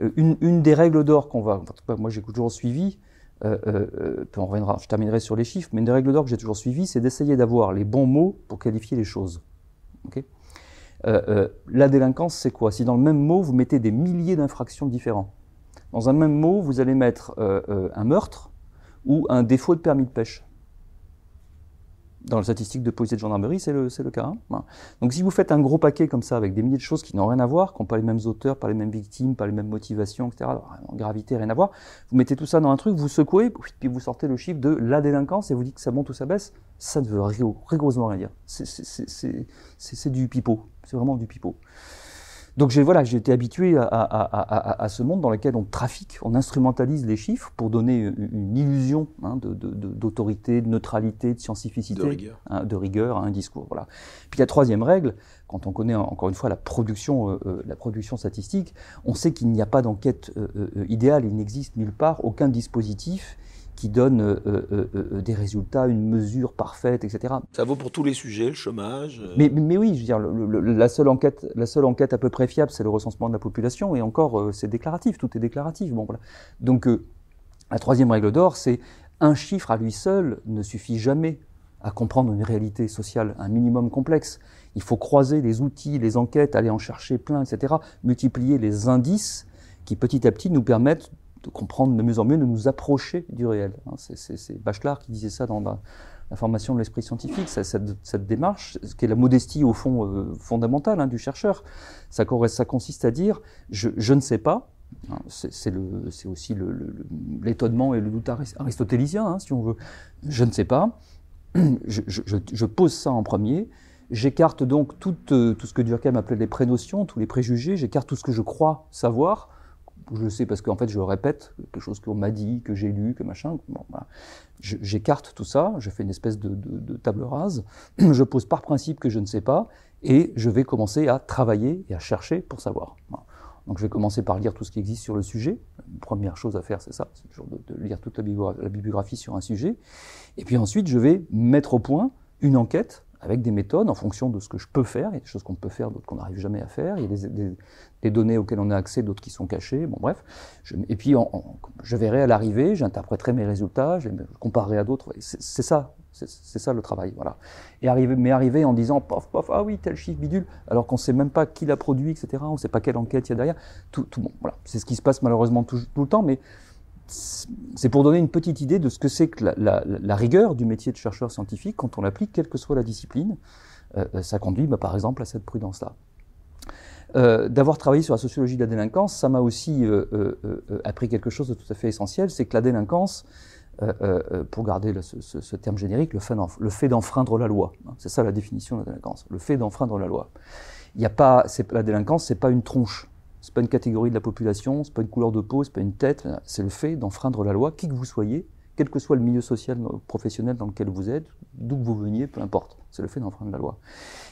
euh, une, des règles d'or qu'on va, moi j'ai toujours suivi, euh, euh, je terminerai sur les chiffres, mais une des règles d'or que j'ai toujours suivi, c'est d'essayer d'avoir les bons mots pour qualifier les choses. la délinquance, c'est quoi? Si dans le même mot, vous mettez des milliers d'infractions différentes. Dans un même mot, vous allez mettre un meurtre ou un défaut de permis de pêche dans la statistique de police et de gendarmerie, c'est le, le, cas. Hein. Donc si vous faites un gros paquet comme ça, avec des milliers de choses qui n'ont rien à voir, qui n'ont pas les mêmes auteurs, pas les mêmes victimes, pas les mêmes motivations, etc., en gravité, rien à voir, vous mettez tout ça dans un truc, vous secouez, puis vous sortez le chiffre de la délinquance et vous dites que ça monte ou ça baisse, ça ne veut rigoureusement rien dire. C'est du pipeau, c'est vraiment du pipeau. Donc j'ai voilà, été habitué à, ce monde dans lequel on trafique, on instrumentalise les chiffres pour donner une illusion hein, d'autorité, de, neutralité, de scientificité, de rigueur, hein, à un discours. Voilà. Puis la troisième règle, quand on connaît encore une fois la production, euh, euh, la production statistique, on sait qu'il n'y a pas d'enquête euh, idéale, il n'existe nulle part aucun dispositif qui donne euh, euh, euh, des résultats, une mesure parfaite, etc. Ça vaut pour tous les sujets, le chômage. Mais, mais, oui, je veux dire, la seule enquête, la seule enquête à peu près fiable, c'est le recensement de la population, et encore, c'est déclaratif, tout est déclaratif. Bon, voilà. Donc, la troisième règle d'or, c'est un chiffre à lui seul ne suffit jamais à comprendre une réalité sociale, un minimum complexe. Il faut croiser les outils, les enquêtes, aller en chercher plein, etc., multiplier les indices qui petit à petit nous permettent de comprendre de mieux en mieux, de nous approcher du réel. Hein, c'est Bachelard qui disait ça dans, la formation de l'esprit scientifique, cette, démarche, ce qui est la modestie au fond euh, fondamentale hein, du chercheur. Ça, consiste à dire je, ne sais pas. Hein, c'est aussi l'étonnement et le doute aristotélisien, hein, si on veut. Je ne sais pas. Je pose ça en premier. J'écarte donc tout, euh, tout, ce que Durkheim appelait les prénotions, tous les préjugés. J'écarte tout ce que je crois savoir je sais parce qu'en fait je répète quelque chose qu'on m'a dit, que j'ai lu, que machin. Bon, J'écarte tout ça, je fais une espèce de, table rase, je pose par principe que je ne sais pas, et je vais commencer à travailler et à chercher pour savoir. Donc je vais commencer par lire tout ce qui existe sur le sujet. La première chose à faire, c'est ça, c'est toujours de, lire toute la bibliographie sur un sujet. Et puis ensuite, je vais mettre au point une enquête avec des méthodes en fonction de ce que je peux faire. Il y a des choses qu'on peut faire, d'autres qu'on n'arrive jamais à faire. Il y a des, données auxquelles on a accès, d'autres qui sont cachées. Bon, bref. et puis, je verrai à l'arrivée, j'interpréterai mes résultats, je les comparerai à d'autres. C'est ça, c'est ça le travail. Voilà. Et arriver, mais arriver en disant, pof, pof, ah oui, tel chiffre bidule, alors qu'on ne sait même pas qui l'a produit, etc. On ne sait pas quelle enquête il y a derrière. Tout, tout bon, voilà. C'est ce qui se passe malheureusement tout, tout le temps, mais c'est pour donner une petite idée de ce que c'est que la, rigueur du métier de chercheur scientifique quand on l'applique, quelle que soit la discipline. Euh, euh, ça conduit bah, par exemple à cette prudence-là. Euh, d'avoir travaillé sur la sociologie de la délinquance, ça m'a aussi appris quelque chose de tout à fait essentiel, c'est que la délinquance, pour garder ce, terme générique, le fait d'enfreindre la loi. Hein, c'est ça la définition de la délinquance, le fait d'enfreindre la loi. A pas, la délinquance, c'est pas une tronche. C'est pas une catégorie de la population, c'est pas une couleur de peau, c'est pas une tête, c'est le fait d'enfreindre la loi, qui que vous soyez, quel que soit le milieu social, professionnel dans lequel vous êtes, d'où que vous veniez, peu importe. C'est le fait d'enfreindre la loi.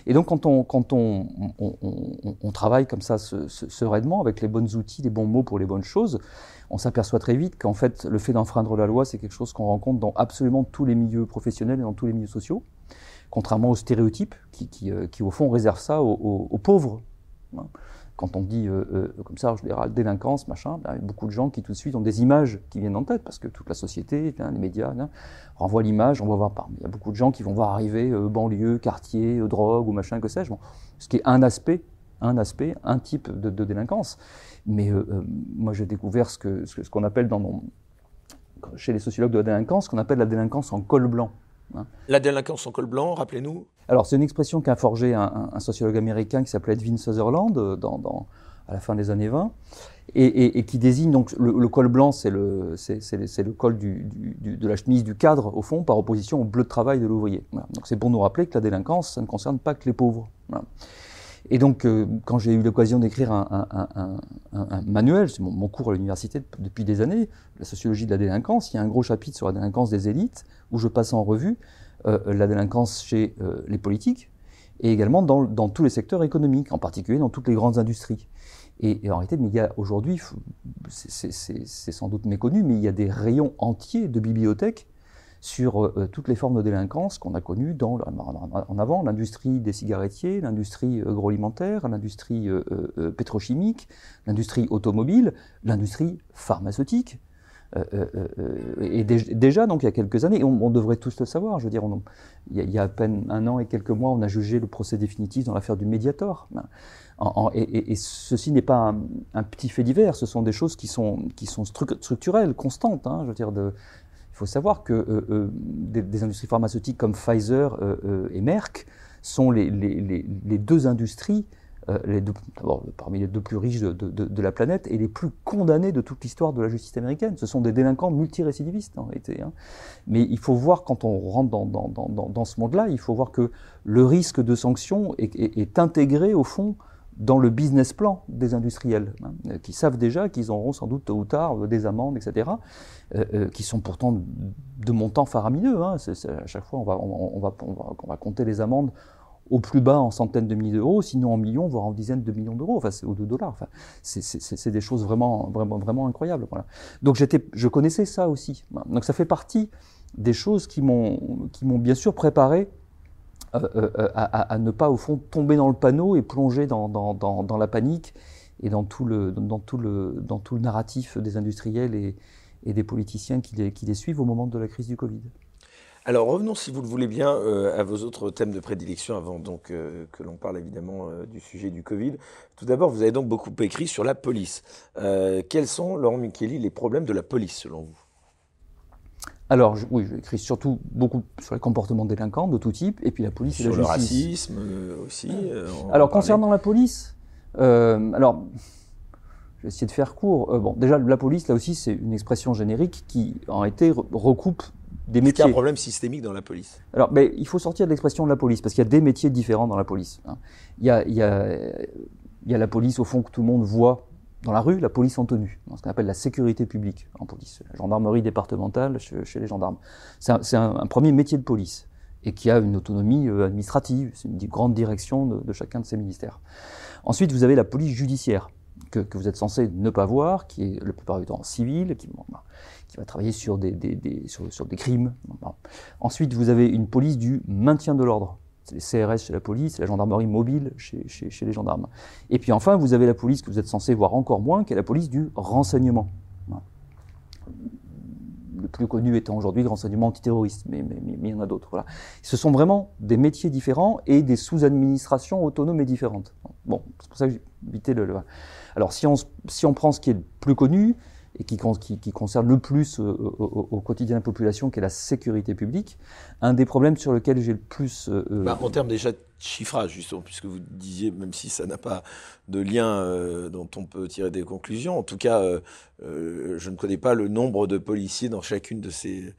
Et donc, quand on, travaille comme ça sereinement, avec les bons outils, les bons mots pour les bonnes choses, on s'aperçoit très vite qu'en fait, le fait d'enfreindre la loi, c'est quelque chose qu'on rencontre dans absolument tous les milieux professionnels et dans tous les milieux sociaux, contrairement aux stéréotypes qui, euh, au fond, réservent ça aux, aux pauvres. Hein quand on dit euh, euh, comme ça en général délinquance, machin, ben, beaucoup de gens qui tout de suite ont des images qui viennent en tête parce que toute la société, hein, les médias hein, renvoient l'image, on va voir pas. Il y a beaucoup de gens qui vont voir arriver euh, banlieue, quartier, drogue ou machin que sais-je. ce qui est un aspect, un aspect, un type de, délinquance. Mais moi j'ai découvert ce qu'on appelle chez les sociologues de la délinquance, ce qu'on appelle la délinquance en col blanc. Hein. La délinquance en col blanc, rappelez-nous Alors, c'est une expression qu'a forgé un, sociologue américain qui s'appelait Edwin Sutherland euh, dans, à la fin des années 20, et, qui désigne donc le, col blanc, c'est le, le, col du, de la chemise du cadre, au fond, par opposition au bleu de travail de l'ouvrier. Donc, c'est pour nous rappeler que la délinquance, ça ne concerne pas que les pauvres. Et donc, euh, quand j'ai eu l'occasion d'écrire un, manuel, c'est mon, cours à l'université depuis des années, la sociologie de la délinquance, il y a un gros chapitre sur la délinquance des élites, où je passe en revue euh, la délinquance chez euh, les politiques, et également dans, tous les secteurs économiques, en particulier dans toutes les grandes industries. Et, en réalité, mais il y a aujourd'hui, c'est sans doute méconnu, mais il y a des rayons entiers de bibliothèques sur euh, toutes les formes de délinquance qu'on a connues dans, en avant, l'industrie des cigarettiers, l'industrie agroalimentaire, l'industrie euh, euh, pétrochimique, l'industrie automobile, l'industrie pharmaceutique. et déjà, donc, il y a quelques années, on, devrait tous le savoir, je veux dire, il, y a, à peine un an et quelques mois, on a jugé le procès définitif dans l'affaire du Mediator. et, ceci n'est pas un, petit fait divers, ce sont des choses qui sont, qui sont structurelles, constantes. Hein, je veux dire, faut savoir que euh, euh, des, industries pharmaceutiques comme Pfizer euh, et Merck sont les, deux industries les parmi les deux plus riches de, la planète et les plus condamnées de toute l'histoire de la justice américaine. Ce sont des délinquants multirécidivistes en réalité. Hein. Mais il faut voir, quand on rentre dans, ce monde-là, il faut voir que le risque de sanction est intégré au fond dans le business plan des industriels, hein, qui savent déjà qu'ils auront sans doute tôt ou tard des amendes, etc., euh, euh, qui sont pourtant de montants faramineux. Hein. à chaque fois, on va, compter les amendes au plus bas en centaines de milliers d'euros, sinon en millions, voire en dizaines de millions d'euros, enfin, ou de dollars. Enfin, c'est des choses vraiment, vraiment, vraiment incroyables. Voilà. Donc je connaissais ça aussi. Donc ça fait partie des choses qui m'ont bien sûr préparé euh, euh, euh, à, ne pas, au fond, tomber dans le panneau et plonger dans, la panique et dans tout, le, dans, tout le, dans tout le narratif des industriels et, et des politiciens qui les, qui les, suivent au moment de la crise du Covid. Alors revenons, si vous le voulez bien, à vos autres thèmes de prédilection avant donc que l'on parle évidemment du sujet du Covid. Tout d'abord, vous avez donc beaucoup écrit sur la police. quels sont, Laurent Micheli, les problèmes de la police selon vous? Alors, oui, j'écris surtout beaucoup sur les comportements délinquants de tout type, et puis la police sur et la justice. Sur le racisme euh, aussi. Euh, alors, concernant la police, euh, alors, je vais essayer de faire court. bon, déjà, la police, là aussi, c'est une expression générique qui, en été, recoupe des métiers. Il y a un problème systémique dans la police? Alors, mais il faut sortir de l'expression de la police, parce qu'il y a des métiers différents dans la police. Hein. Il, y a, il, y a, il y a la police, au fond, que tout le monde voit dans la rue, la police en tenue, ce qu'on appelle la sécurité publique en police, la gendarmerie départementale chez, les gendarmes. C'est un, premier métier de police et qui a une autonomie euh, administrative, c'est une grande direction de, chacun de ces ministères. Ensuite, vous avez la police judiciaire, que, vous êtes censé ne pas voir, qui est la plupart du temps civile, qui, qui va travailler sur des, crimes. Ensuite, vous avez une police du maintien de l'ordre, les CRS chez la police, la gendarmerie mobile chez, les gendarmes. Et puis enfin, vous avez la police que vous êtes censé voir encore moins, qui est la police du renseignement. Le plus connu étant aujourd'hui le renseignement antiterroriste, mais, il y en a d'autres. Voilà. Ce sont vraiment des métiers différents et des sous-administrations autonomes et différentes. Bon, c'est pour ça que j'ai évité le, le... Alors si on, si on prend ce qui est le plus connu, et qui, qui, concerne le plus euh, au, quotidien de la population, qui est la sécurité publique. Un des problèmes sur lesquels j'ai le plus... Euh, euh, bah, en termes déjà de chiffrage, justement, puisque vous disiez, même si ça n'a pas de lien dont on peut tirer des conclusions, en tout cas, je ne connais pas le nombre de policiers dans chacune de ces...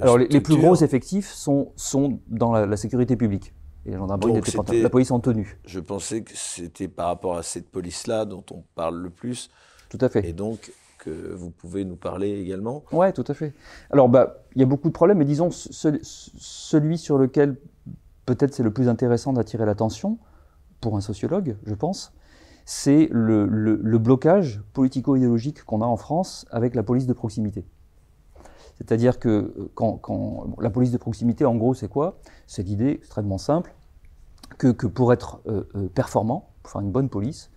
Alors les, plus gros effectifs sont, sont dans la, sécurité publique. Et la la police en tenue. Je pensais que c'était par rapport à cette police-là dont on parle le plus. Tout à fait. Et donc, que vous pouvez nous parler également Oui, tout à fait. Alors, bah, il y a beaucoup de problèmes, mais disons, celui sur lequel peut-être c'est le plus intéressant d'attirer l'attention, pour un sociologue, je pense, c'est le, blocage politico-idéologique qu'on a en France avec la police de proximité. C'est-à-dire que quand, la police de proximité, en gros, c'est quoi? C'est l'idée extrêmement simple que, pour être euh, euh, performant, pour faire une bonne police,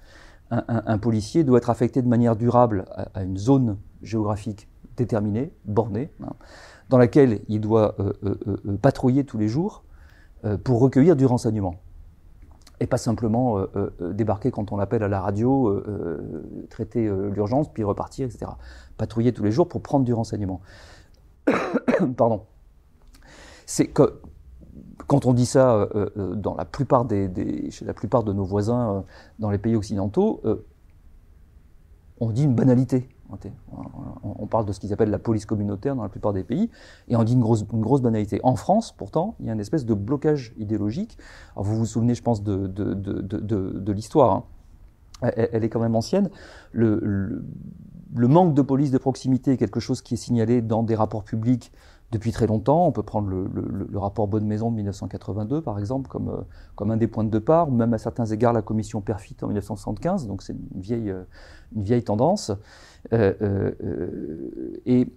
un, policier doit être affecté de manière durable à, une zone géographique déterminée, bornée, hein, dans laquelle il doit euh, euh, euh, patrouiller tous les jours pour recueillir du renseignement. Et pas simplement débarquer quand on l'appelle à la radio, traiter l'urgence, puis repartir, etc. Patrouiller tous les jours pour prendre du renseignement. Pardon. C'est que quand on dit ça euh, euh, plupart chez la plupart de nos voisins euh, dans les pays occidentaux, on dit une banalité. On parle de ce qu'ils appellent la police communautaire dans la plupart des pays, et on dit une grosse, banalité. En France, pourtant, il y a une espèce de blocage idéologique. Vous vous souvenez, je pense, de, l'histoire. Hein. Elle, est quand même ancienne. Le, manque de police de proximité est quelque chose qui est signalé dans des rapports publics depuis très longtemps. On peut prendre le, rapport Bonne Maison de 1982, par exemple, comme, euh, comme un des points de départ, ou même à certains égards la commission Perfit en 1975, donc c'est une vieille, euh, une vieille tendance. Euh, et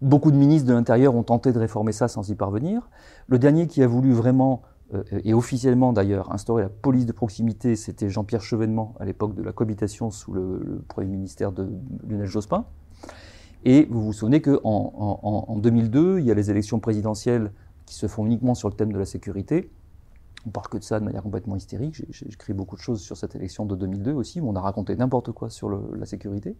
beaucoup de ministres de l'Intérieur ont tenté de réformer ça sans y parvenir. Le dernier qui a voulu vraiment, et officiellement d'ailleurs, instaurer la police de proximité, c'était Jean-Pierre Chevènement, à l'époque de la cohabitation sous le, Premier ministère de Lionel Jospin. Et vous vous souvenez qu'en en, en, 2002, il y a les élections présidentielles qui se font uniquement sur le thème de la sécurité. On parle que de ça de manière complètement hystérique. J'ai écrit beaucoup de choses sur cette élection de 2002 aussi, où on a raconté n'importe quoi sur la sécurité.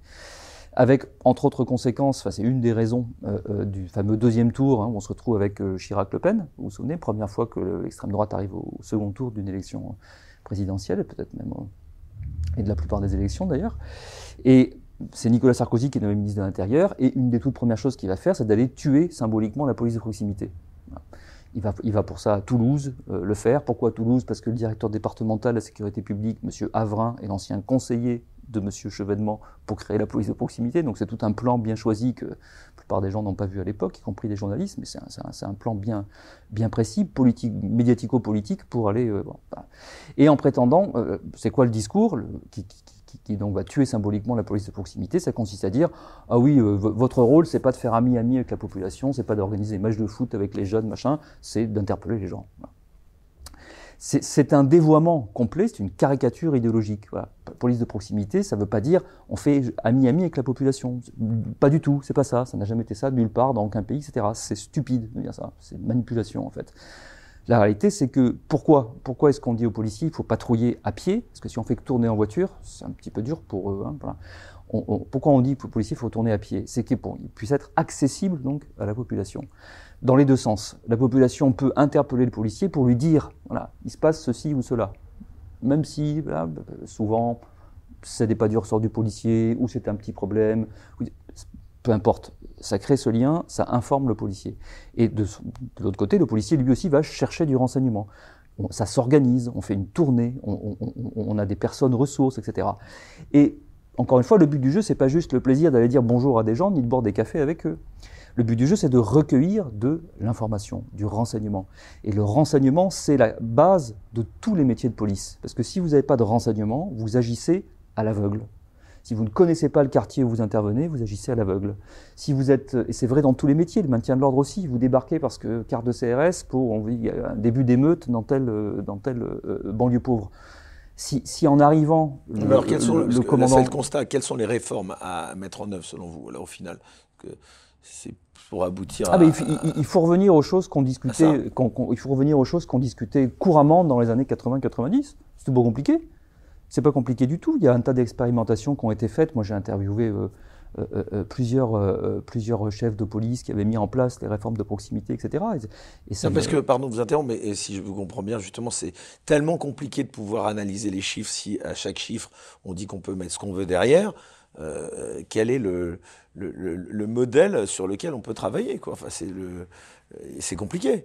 Avec, entre autres conséquences, c'est une des raisons euh, euh, du fameux deuxième tour, hein, où on se retrouve avec euh, Chirac-Le Pen. Vous vous souvenez, première fois que l'extrême droite arrive au, second tour d'une élection présidentielle, peut-être même, et de la plupart des élections d'ailleurs. Et c'est Nicolas Sarkozy qui est nommé ministre de l'Intérieur, et une des toutes premières choses qu'il va faire, c'est d'aller tuer symboliquement la police de proximité. Il va, il va pour ça à Toulouse euh, le faire. Pourquoi Toulouse? Parce que le directeur départemental de la sécurité publique, M. Avrin, est l'ancien conseiller de M. Chevènement pour créer la police de proximité. Donc c'est tout un plan bien choisi que la plupart des gens n'ont pas vu à l'époque, y compris les journalistes, mais c'est un, plan bien, bien précis, politique, médiatico-politique pour aller... Euh, et en prétendant, euh, c'est quoi le discours? Donc va tuer symboliquement la police de proximité, ça consiste à dire ah oui, euh, votre rôle c'est pas de faire ami-ami avec la population, c'est pas d'organiser des matchs de foot avec les jeunes, machin, c'est d'interpeller les gens. C'est un dévoiement complet, c'est une caricature idéologique. Voilà. Police de proximité, ça ne veut pas dire on fait ami-ami avec la population. Pas du tout, c'est pas ça. Ça n'a jamais été ça nulle part dans aucun pays, etc. C'est stupide de dire ça. C'est manipulation en fait. La réalité, c'est que pourquoi Pourquoi est-ce qu'on dit aux policiers il faut patrouiller à pied? Parce que si on fait que tourner en voiture, c'est un petit peu dur pour eux. Hein, pourquoi on dit que le policier faut tourner à pied? C'est qu'il puisse être accessible donc à la population. Dans les deux sens. La population peut interpeller le policier pour lui dire voilà, il se passe ceci ou cela. Même si, souvent, ça n'est pas du ressort du policier ou c'est un petit problème. Peu importe. Ça crée ce lien, ça informe le policier. Et de, l'autre côté, le policier lui aussi va chercher du renseignement. ça s'organise, on fait une tournée, on, a des personnes ressources, etc. Et encore une fois, le but du jeu, c'est pas juste le plaisir d'aller dire bonjour à des gens, ni de boire des cafés avec eux. Le but du jeu, c'est de recueillir de l'information, du renseignement. Et le renseignement, c'est la base de tous les métiers de police. Parce que si vous n'avez pas de renseignement, vous agissez à l'aveugle. Si vous ne connaissez pas le quartier où vous intervenez, vous agissez à l'aveugle. Si vous êtes, et c'est vrai dans tous les métiers, le maintien de l'ordre aussi, vous débarquez parce que carte de CRS pour on vit un début d'émeute dans telle, dans telle euh, banlieue pauvre si, en arrivant, le, Alors, quels sont, le, commandant... le constat, quelles sont les réformes à mettre en œuvre selon vous, là, au final que c'est pour aboutir ah, à... il, faut revenir aux choses qu'on discutait, il faut revenir aux choses qu'on discutait couramment dans les années 80-90. C'est pas compliqué. C'est pas compliqué du tout. Il y a un tas d'expérimentations qui ont été faites. Moi, j'ai interviewé euh, euh, euh, plusieurs, plusieurs chefs de police qui avaient mis en place les réformes de proximité, etc. Et, ça parce que, pardon vous interromps, mais si je vous comprends bien, justement, c'est tellement compliqué de pouvoir analyser les chiffres si à chaque chiffre, on dit qu'on peut mettre ce qu'on veut derrière. quel est le, le, le, modèle sur lequel on peut travailler quoi enfin, C'est compliqué.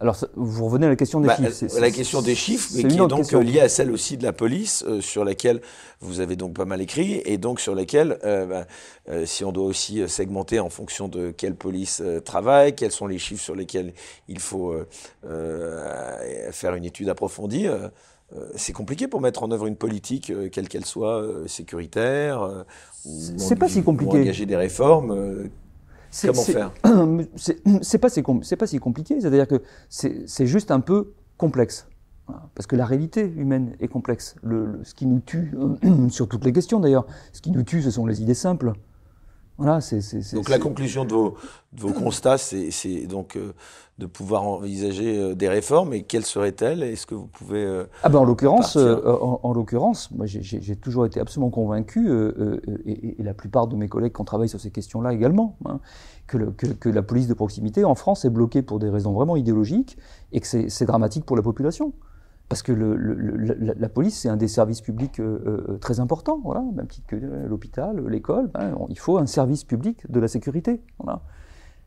Alors, vous revenez à la question des bah, chiffres. La question des chiffres, mais qui est donc liée à celle aussi de la police, euh, sur laquelle vous avez donc pas mal écrit, et donc sur laquelle, euh, bah, euh, si on doit aussi segmenter en fonction de quelle police travaille, quels sont les chiffres sur lesquels il faut faire une étude approfondie, c'est compliqué pour mettre en œuvre une politique, quelle qu'elle soit, sécuritaire, c'est pas si compliqué. Ou engager des réformes. Comment faire C'est pas, pas si compliqué, c'est-à-dire que c'est juste un peu complexe. Parce que la réalité humaine est complexe. Le, ce qui nous tue, sur toutes les questions d'ailleurs, ce qui nous tue, ce sont les idées simples. Voilà, donc la conclusion de vos, de vos constats, c'est, donc euh, de pouvoir envisager euh, des réformes. Et quelles seraient-elles? Est-ce que vous pouvez euh, Ah ben en l'occurrence, en, l'occurrence, moi j'ai, toujours été absolument convaincu, et, la plupart de mes collègues qui ont travaillé sur ces questions-là également, hein, que, que, la police de proximité en France est bloquée pour des raisons vraiment idéologiques et que c'est dramatique pour la population. Parce que la, police, c'est un des services publics euh, euh, très importants, voilà, même titre que euh, l'hôpital, l'école. Ben, il faut un service public de la sécurité.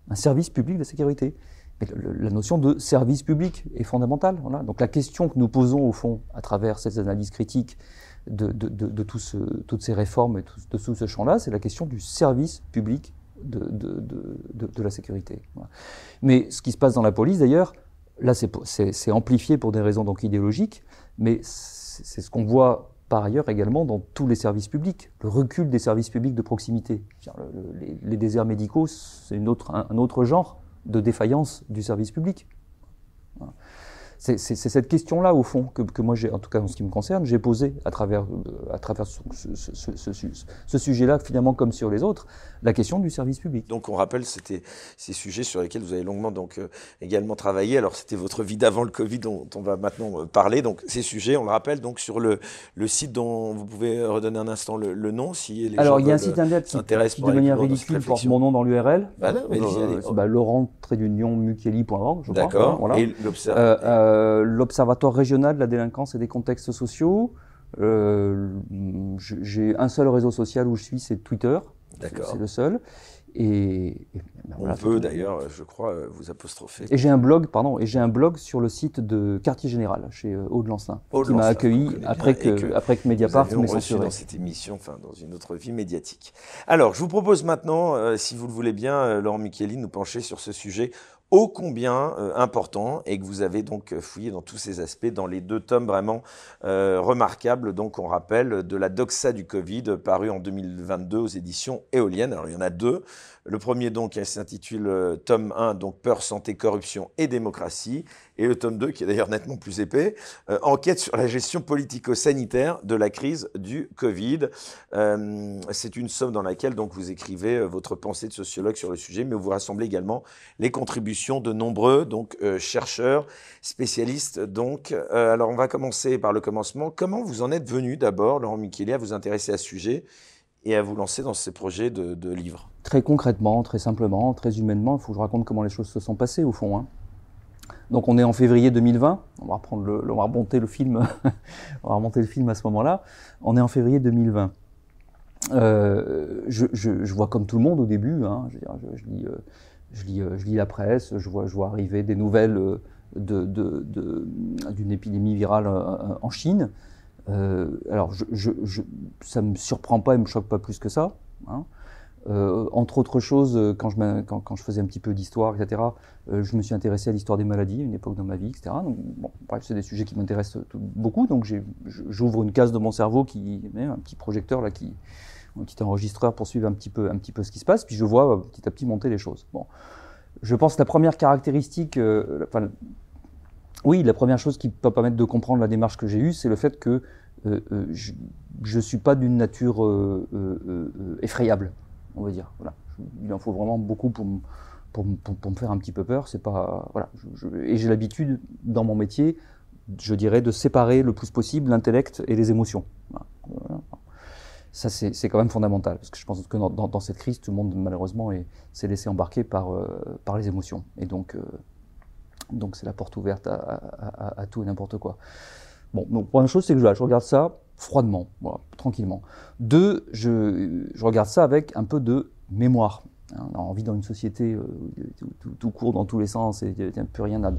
Un service public de la sécurité. la notion de service public est fondamentale. Donc la question que nous posons, au fond, à travers ces analyses critiques de, toutes ces réformes et de tout ce champ-là, c'est la question du service public de, la sécurité. Mais ce qui se passe dans la police, d'ailleurs, Là, c'est amplifié pour des raisons donc idéologiques, mais c'est ce qu'on voit par ailleurs également dans tous les services publics, le recul des services publics de proximité. les, déserts médicaux, c'est un autre genre de défaillance du service public. C'est cette question-là, au fond, que, que moi, en tout cas en ce qui me concerne, j'ai posé à travers, euh, à travers ce, ce, ce, ce sujet-là, finalement, comme sur les autres, la question du service public. Donc, on rappelle, c'était ces sujets sur lesquels vous avez longuement donc, euh, également travaillé. Alors, c'était votre vie d'avant le Covid dont on va maintenant euh, parler. Donc, ces sujets, on le rappelle, donc, sur le, le site dont vous pouvez redonner un instant le, le nom, si les Alors, il y a un site internet qui, de manière ridicule, porte mon nom dans l'URL. Bah, bah, Laurent Mukieli.org, je crois. D'accord. Et l'Observatoire régional de la délinquance et des contextes sociaux. Euh, j'ai un seul réseau social où je suis, c'est Twitter. C'est le seul. Et, ben on peut d'ailleurs, je crois, vous apostropher. Et j'ai un blog, pardon, et j'ai un blog sur le site de Quartier Général chez euh, Aude Lancelin, qui m'a accueilli après que, après que Mediapart m'ait censuré. dans cette émission, enfin dans une autre vie médiatique. Alors, je vous propose maintenant, si vous le voulez bien, Laurent Micheli, nous pencher sur ce sujet ô combien euh, important et que vous avez donc euh, fouillé dans tous ces aspects dans les deux tomes vraiment euh, remarquables. Donc on rappelle de la doxa du Covid paru en 2022 aux éditions éoliennes. Alors il y en a deux. Le premier donc s'intitule euh, tome 1, donc Peur, santé, corruption et démocratie. Et le tome 2, qui est d'ailleurs nettement plus épais, euh, Enquête sur la gestion politico-sanitaire de la crise du Covid. Euh, c'est une somme dans laquelle donc vous écrivez votre pensée de sociologue sur le sujet, mais vous rassemblez également les contributions de nombreux donc chercheurs, spécialistes. Donc, alors on va commencer par le commencement. Comment vous en êtes venu d'abord, Laurent Micheli, à vous intéresser à ce sujet et à vous lancer dans ces projets de, livres Très concrètement, très simplement, très humainement, il faut que je raconte comment les choses se sont passées au fond. Hein. Donc on est en février 2020, on va remonter le film, à ce moment-là. On est en février 2020. Euh, je, vois comme tout le monde au début, je, lis, euh, euh, la presse, je vois, arriver des nouvelles euh, d'une épidémie virale en Chine. Euh, alors ça me surprend pas et me choque pas plus que ça. Hein. Euh, entre autres choses, euh, quand je, faisais un petit peu d'histoire, etc., je me suis intéressé à l'histoire des maladies, une époque dans ma vie, etc. Bref, c'est des sujets qui m'intéressent beaucoup. Donc, j'ouvre une case de mon cerveau qui, un petit projecteur là, qui, un petit enregistreur pour suivre un petit peu, ce qui se passe. Puis je vois petit à petit monter les choses. Bon, je pense que la première caractéristique, enfin, oui, la première chose qui peut permettre de comprendre la démarche que j'ai eue, c'est le fait que je ne suis pas d'une nature effrayable on va dire. Il en faut vraiment beaucoup pour, me faire un petit peu peur. C'est pas voilà. Et j'ai l'habitude dans mon métier, je dirais, de séparer le plus possible l'intellect et les émotions. Ça, c'est quand même fondamental, parce que je pense que dans, cette crise, tout le monde, malheureusement, s'est laissé embarquer par, euh, par les émotions. Et donc, euh, donc c'est la porte ouverte à tout et n'importe quoi. Bon, donc, première chose, c'est que je, regarde ça, froidement, tranquillement. Deux, je, regarde ça avec un peu de mémoire. On a envie dans une société où tout, court dans tous les sens et plus rien de,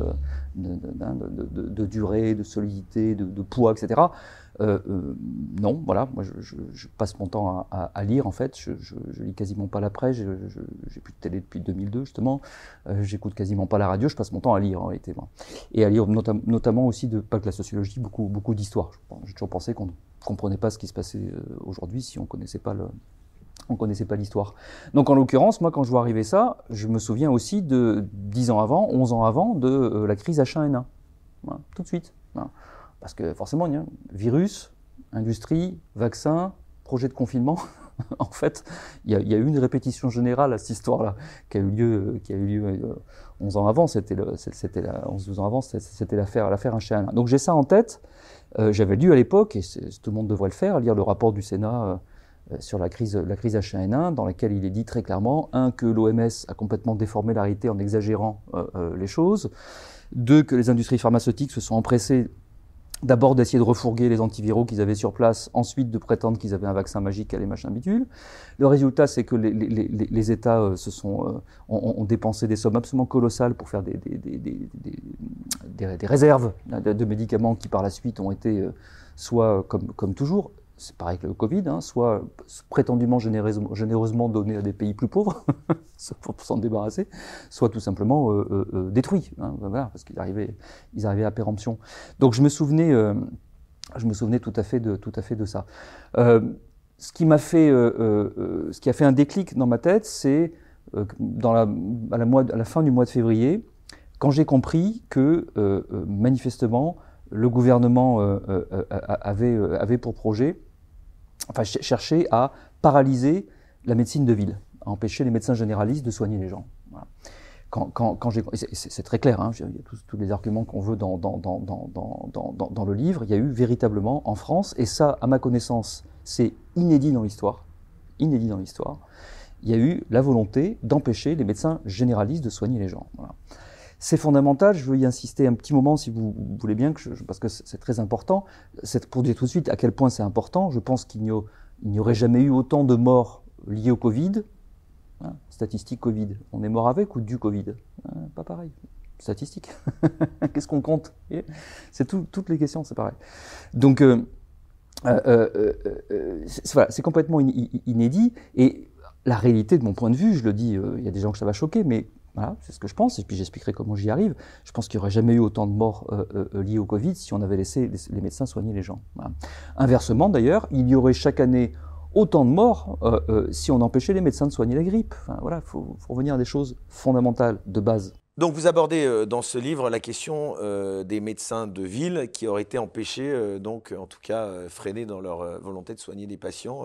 de, de, de, durée, de solidité, de, poids, etc. Euh, euh, non, voilà, moi je, passe mon temps à, lire en fait, je, lis quasiment pas la presse, j'ai plus de télé depuis 2002 justement, euh, j'écoute quasiment pas la radio, je passe mon temps à lire en réalité. Et à lire nota notamment aussi, de, pas que la sociologie, beaucoup, beaucoup d'histoire. J'ai toujours pensé qu'on ne comprenait pas ce qui se passait euh, aujourd'hui si on connaissait pas le, on connaissait pas l'histoire. Donc en l'occurrence, moi quand je vois arriver ça, je me souviens aussi de 10 ans avant, 11 ans avant, de euh, la crise H1N1. Voilà, tout de suite. Parce que forcément, a virus, industrie, vaccin, projet de confinement. en fait, il y, a, eu une répétition générale à cette histoire-là qui a eu lieu, qui a eu lieu euh, 11 ans avant. C'était, c'était 11-12 ans avant, c'était l'affaire, l'affaire H1N1. Donc j'ai ça en tête. Euh, j'avais lu à l'époque, et tout le monde devrait le faire, lire le rapport du Sénat euh, sur la crise, la crise H1N1, dans laquelle il est dit très clairement, un, que l'OMS a complètement déformé la réalité en exagérant euh, euh, les choses, deux, que les industries pharmaceutiques se sont empressées d'abord d'essayer de refourguer les antiviraux qu'ils avaient sur place, ensuite de prétendre qu'ils avaient un vaccin magique à les machins bidules. Le résultat, c'est que les, États euh, se sont, euh, ont, dépensé des sommes absolument colossales pour faire des, des, réserves de, médicaments qui par la suite ont été euh, soit, comme, comme toujours, c'est pareil que le Covid, hein, soit prétendument généreusement, donné à des pays plus pauvres pour s'en débarrasser, soit tout simplement euh, euh, euh détruit, hein, voilà, parce qu'ils arrivaient, ils arrivaient à péremption. Donc je me souvenais, je me souvenais tout à fait de, tout à fait de ça. Ce qui m'a fait, ce qui a fait un déclic dans ma tête, c'est à, la à la fin du mois de février, quand j'ai compris que manifestement le gouvernement avait, avait pour projet enfin, chercher à paralyser la médecine de ville, à empêcher les médecins généralistes de soigner les gens. Voilà. Quand, quand, quand c'est très clair, hein, il y a tous, les arguments qu'on veut dans, dans, dans, dans, le livre, il y a eu véritablement en France, et ça, à ma connaissance, c'est inédit dans l'histoire, inédit dans l'histoire, il y a eu la volonté d'empêcher les médecins généralistes de soigner les gens. C'est fondamental, je veux y insister un petit moment si vous voulez bien, que je, parce que c'est très important. Pour dire tout de suite à quel point c'est important. Je pense qu'il n'y aurait jamais eu autant de morts liées au Covid. Hein, statistique Covid. On est mort avec ou du Covid hein, Pas pareil. Statistique. Qu'est-ce qu'on compte C'est tout, toutes les questions, c'est pareil. Donc, euh, euh, euh, euh c'est complètement inédit. Et la réalité, de mon point de vue, je le dis, il y a des gens que ça va choquer, mais voilà, c'est ce que je pense, et puis j'expliquerai comment j'y arrive. Je pense qu'il n'y aurait jamais eu autant de morts euh, euh, liées au Covid si on avait laissé les, les médecins soigner les gens. Voilà. Inversement, d'ailleurs, il y aurait chaque année autant de morts euh, euh, si on empêchait les médecins de soigner la grippe. Enfin, voilà, il faut, faut, revenir à des choses fondamentales, de base. Donc vous abordez euh, dans ce livre la question euh, des médecins de ville qui auraient été empêchés, euh, donc en tout cas freinés dans leur volonté de soigner des patients.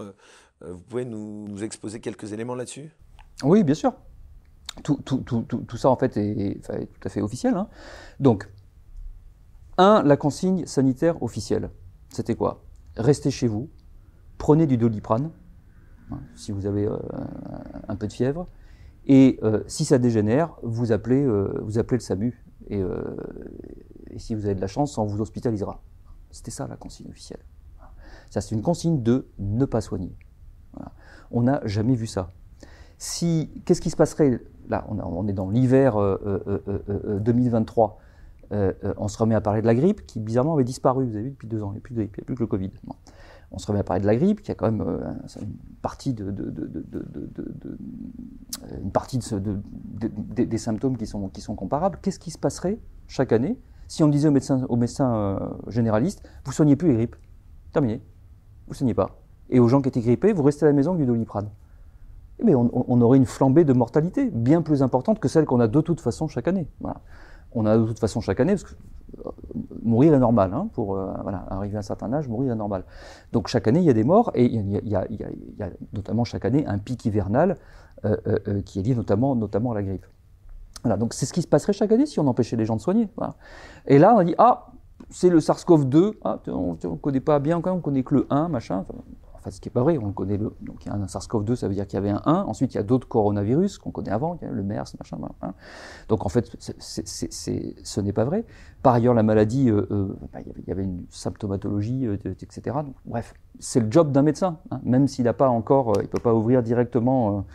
vous pouvez nous, nous exposer quelques éléments là-dessus? Oui, bien sûr tout, ça en fait est, tout à fait officiel. Hein. Donc, un, la consigne sanitaire officielle. C'était quoi? Restez chez vous, prenez du doliprane, hein, si vous avez un peu de fièvre. Et si ça dégénère, vous appelez, vous appelez le SAMU. Et, si vous avez de la chance, on vous hospitalisera. C'était ça la consigne officielle. Ça, c'est une consigne de ne pas soigner. On n'a jamais vu ça. Qu'est-ce qui se passerait Là, on, est dans l'hiver 2023. Euh, euh, on se remet à parler de la grippe, qui bizarrement avait disparu, vous avez vu, depuis deux ans, il n'y a, plus, plus que le Covid. On se remet à parler de la grippe, qui a quand même euh, une partie, des symptômes qui sont, comparables. Qu'est-ce qui se passerait chaque année si on disait aux médecins, aux médecins généralistes, vous ne soignez plus les grippes Terminé. Vous ne soignez pas. Et aux gens qui étaient grippés, vous restez à la maison avec du doliprane. Mais on, aurait une flambée de mortalité bien plus importante que celle qu'on a de toute façon chaque année. Voilà on a de toute façon chaque année, parce que euh, mourir est normal, hein, pour euh, arriver à un certain âge, mourir est normal. Donc chaque année, il y a des morts, et il y a, notamment chaque année un pic hivernal euh, qui est lié notamment, notamment à la grippe. Voilà, donc c'est ce qui se passerait chaque année si on empêchait les gens de soigner. Et là, on dit, ah, c'est le SARS-CoV-2, ah, on ne connaît pas bien on connaît que le 1, machin ce qui n'est pas vrai, on le connaît, donc il y a un SARS-CoV-2, ça veut dire qu'il y avait un 1, ensuite il y a d'autres coronavirus qu'on connaît avant, le MERS, machin, donc en fait ce n'est pas vrai. Par ailleurs la maladie, euh, euh, bah, il y avait une symptomatologie, euh, etc. bref, c'est le job d'un médecin, hein. même s'il n'a pas encore, il ne peut pas ouvrir directement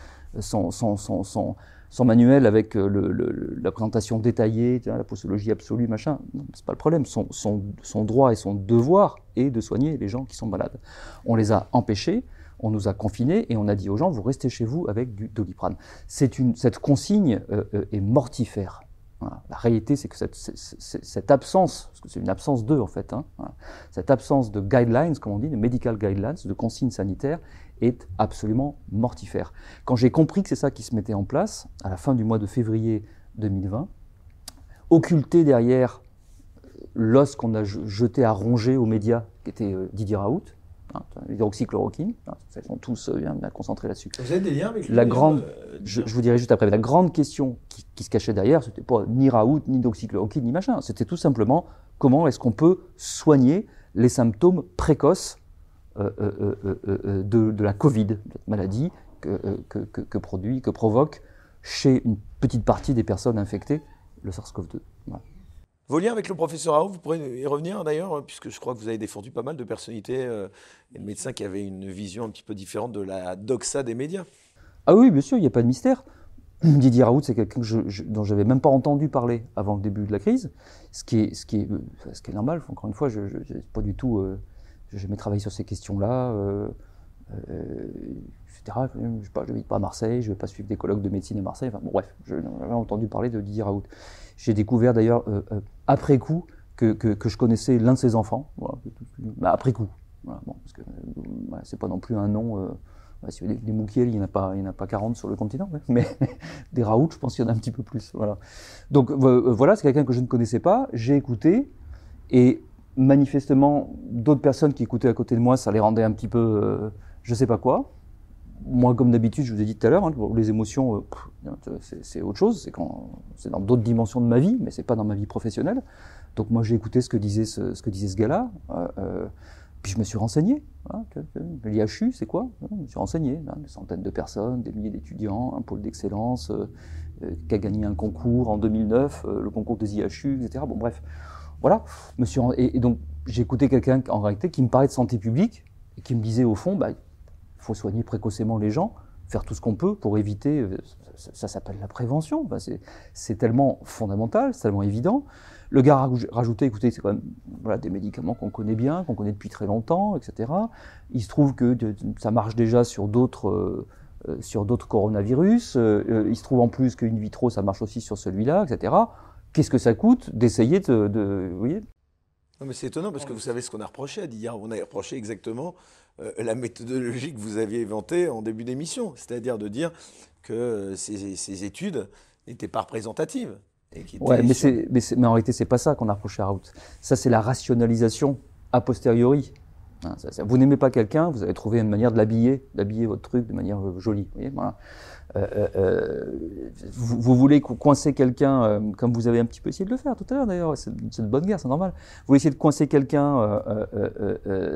son, son son manuel avec euh, la présentation détaillée, la posologie absolue, machin, c'est pas le problème. Son, son, droit et son devoir est de soigner les gens qui sont malades. On les a empêchés, on nous a confinés et on a dit aux gens, vous restez chez vous avec du doliprane. Cette consigne euh, euh, est mortifère. La réalité, c'est que cette, cette, absence, parce que c'est une absence d'eux en fait, hein, cette absence de guidelines, comme on dit, de medical guidelines, de consignes sanitaires, est absolument mortifère. Quand j'ai compris que c'est ça qui se mettait en place, à la fin du mois de février 2020, occulté derrière l'os qu'on a jeté à ronger aux médias, qui était euh, Didier Raoult, hein, l'hydroxychloroquine, hein, ils sont tous euh, bien, concentrés là-dessus. Vous avez des liens avec la grande, euh, je, vous dirai juste après, la grande question qui, qui se cachait derrière, c'était pas ni Raoult, ni hydroxychloroquine, ni machin, c'était tout simplement comment est-ce qu'on peut soigner les symptômes précoces euh, euh, euh, de, la Covid, cette maladie que, produit, que provoque chez une petite partie des personnes infectées le SARS-CoV-2. Vos liens avec le professeur Raoult, vous pourrez y revenir d'ailleurs, puisque je crois que vous avez défendu pas mal de personnalités et de médecins qui avaient une vision un petit peu différente de la doxa des médias. Ah oui, bien sûr, il n'y a pas de mystère. Didier Raoult, c'est quelqu'un dont je n'avais même pas entendu parler avant le début de la crise, ce qui est, ce qui est, ce qui est normal. Encore une fois, je n'ai pas du tout j'ai jamais travaillé sur ces questions-là, euh, euh, etc. Je ne vis pas à Marseille, je ne vais pas suivre des colloques de médecine à Marseille. Enfin, bon, bref, j'avais entendu parler de Didier Raoult. J'ai découvert d'ailleurs, euh, après coup, que, je connaissais l'un de ses enfants, bah, après coup. Voilà, bon, parce que c'est pas non plus un nom. si vous des Moukiel, il n'y en, a pas, en a pas 40 sur le continent, mais des Raoult, je pense qu'il y en a un petit peu plus. Donc voilà, c'est quelqu'un que je ne connaissais pas, j'ai écouté, et manifestement, d'autres personnes qui écoutaient à côté de moi, ça les rendait un petit peu, euh, je sais pas quoi. Moi, comme d'habitude, je vous ai dit tout à l'heure, hein, les émotions, euh, c'est autre chose. C'est dans d'autres dimensions de ma vie, mais c'est pas dans ma vie professionnelle. Donc moi, j'ai écouté ce que disait ce, que disait ce gars-là. Euh, puis je me suis renseigné. Hein, L'IHU, c'est quoi Je me suis renseigné. Hein, des centaines de personnes, des milliers d'étudiants, un pôle d'excellence qui a gagné un concours en 2009, le concours des IHU, etc. Bon, bref. Voilà. Monsieur, et, donc, j'ai écouté quelqu'un en réalité qui me parlait de santé publique et qui me disait au fond, bah, il faut soigner précocement les gens, faire tout ce qu'on peut pour éviter. Euh, ça, s'appelle la prévention. c'est tellement fondamental, c'est tellement évident. Le gars a rajouté, écoutez, c'est quand même voilà, des médicaments qu'on connaît bien, qu'on connaît depuis très longtemps, etc. Il se trouve que ça marche déjà sur d'autres. Euh, euh, sur d'autres coronavirus. il se trouve en plus qu'une vitro, ça marche aussi sur celui-là, etc qu'est-ce que ça coûte d'essayer de, vous voyez non, mais c'est étonnant parce que vous savez ce qu'on a reproché à Didier. On a reproché exactement euh, la méthodologie que vous aviez inventée en début d'émission, c'est-à-dire de dire que euh, ces, études n'étaient pas représentatives. Oui, mais, mais, mais, en réalité, c'est pas ça qu'on a reproché à Raoult. Ça, c'est la rationalisation a posteriori. Hein, vous n'aimez pas quelqu'un, vous avez trouvé une manière de l'habiller, d'habiller votre truc de manière euh, jolie. Vous. Euh, euh, voulez coincer quelqu'un, comme vous avez un petit peu essayé de le faire tout à l'heure d'ailleurs, c'est une bonne guerre, c'est normal. Vous voulez essayer de coincer quelqu'un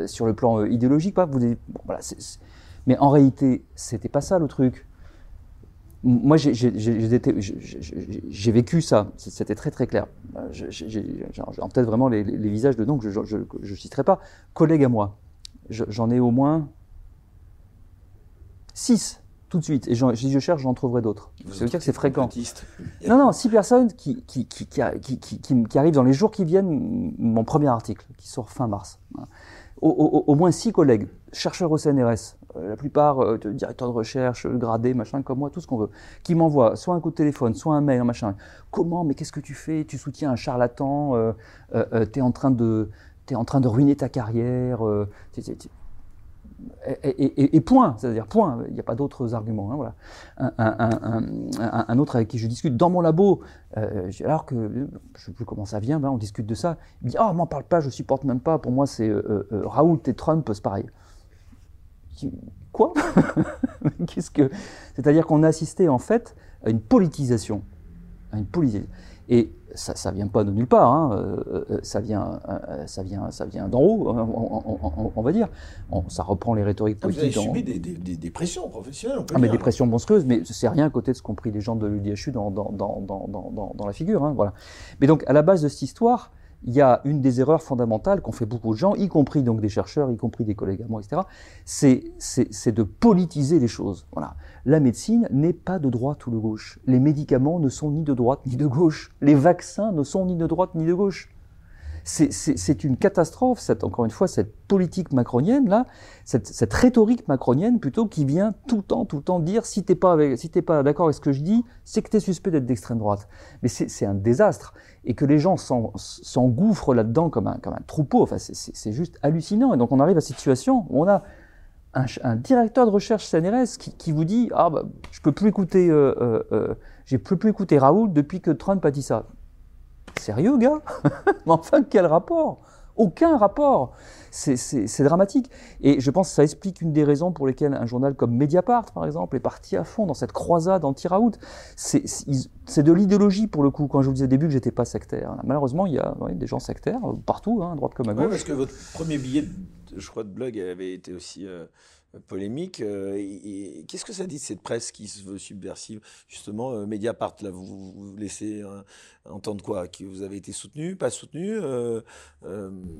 sur le plan idéologique, pas vous Mais en réalité, c'était pas ça le truc. Moi, j'ai vécu ça, c'était très très clair. J'ai en tête vraiment les, visages de noms que je ne citerai pas. Collègues à moi, j'en ai au moins six tout de suite. Et si je cherche, j'en trouverai d'autres. Ça veut dire que c'est fréquent. Non, non, six personnes qui, qui, qui, qui, arrivent dans les jours qui viennent, mon premier article, qui sort fin mars. Au, moins six collègues, chercheurs au CNRS, euh, la plupart euh, directeurs de recherche, gradés, machin, comme moi, tout ce qu'on veut, qui m'envoient soit un coup de téléphone, soit un mail, machin. Comment, mais qu'est-ce que tu fais? Tu soutiens un charlatan, euh, euh tu es, en train de, es en train de ruiner ta carrière. Et, point, c'est-à-dire point, il n'y a pas d'autres arguments. Hein, voilà. Un, autre avec qui je discute dans mon labo, alors que je ne sais plus comment ça vient, ben, on discute de ça, il me dit Oh, m'en parle pas, je supporte même pas, pour moi c'est Raoult et Trump, c'est pareil. Quoi? Qu'est-ce que C'est-à-dire qu'on a assisté en fait à une politisation, à une politisation. Ça, ça vient pas de nulle part. Hein. Euh, euh, ça vient, euh, ça vient, ça vient d'en haut, on, va dire. ça reprend les rhétoriques politiques. Vous avez subi des, des, pressions professionnelles. On peut ah, mais des pressions monstrueuses, mais c'est rien à côté de ce qu'ont pris les gens de l'UDHU dans, dans, dans, dans, la figure. Hein, voilà. Mais donc, à la base de cette histoire, il y a une des erreurs fondamentales qu'ont fait beaucoup de gens, y compris donc des chercheurs, y compris des collègues à moi, etc., c'est de politiser les choses. Voilà. La médecine n'est pas de droite ou de gauche. Les médicaments ne sont ni de droite ni de gauche. Les vaccins ne sont ni de droite ni de gauche c'est une catastrophe, encore une fois, cette politique macronienne, là, cette, rhétorique macronienne plutôt qui vient tout le temps, tout le temps dire si t'es pas, si t'es pas d'accord avec ce que je dis, c'est que tu es suspect d'être d'extrême droite. Mais c'est un désastre. Et que les gens s'engouffrent là-dedans comme un, troupeau, enfin, c'est juste hallucinant. Et donc on arrive à cette situation où on a un, directeur de recherche CNRS qui, vous dit ah bah, je peux plus écouter euh, euh, euh j'ai plus plus écouter Raoul depuis que Trump a dit ça. Sérieux, gars Mais enfin, quel rapport? Aucun rapport C'est dramatique. Et je pense que ça explique une des raisons pour lesquelles un journal comme Mediapart, par exemple, est parti à fond dans cette croisade anti-Raoult. C'est de l'idéologie, pour le coup. Quand je vous disais au début que j'étais pas sectaire. Malheureusement, il y a des gens sectaires partout, hein, à droite comme à gauche. parce que votre premier billet, je crois, de blog avait été aussi... Euh, polémique. Euh, qu'est-ce que ça dit de cette presse qui se veut subversive? Justement, euh, Mediapart, là, vous, vous laissez euh, entendre quoi? Que vous avez été soutenu, pas soutenu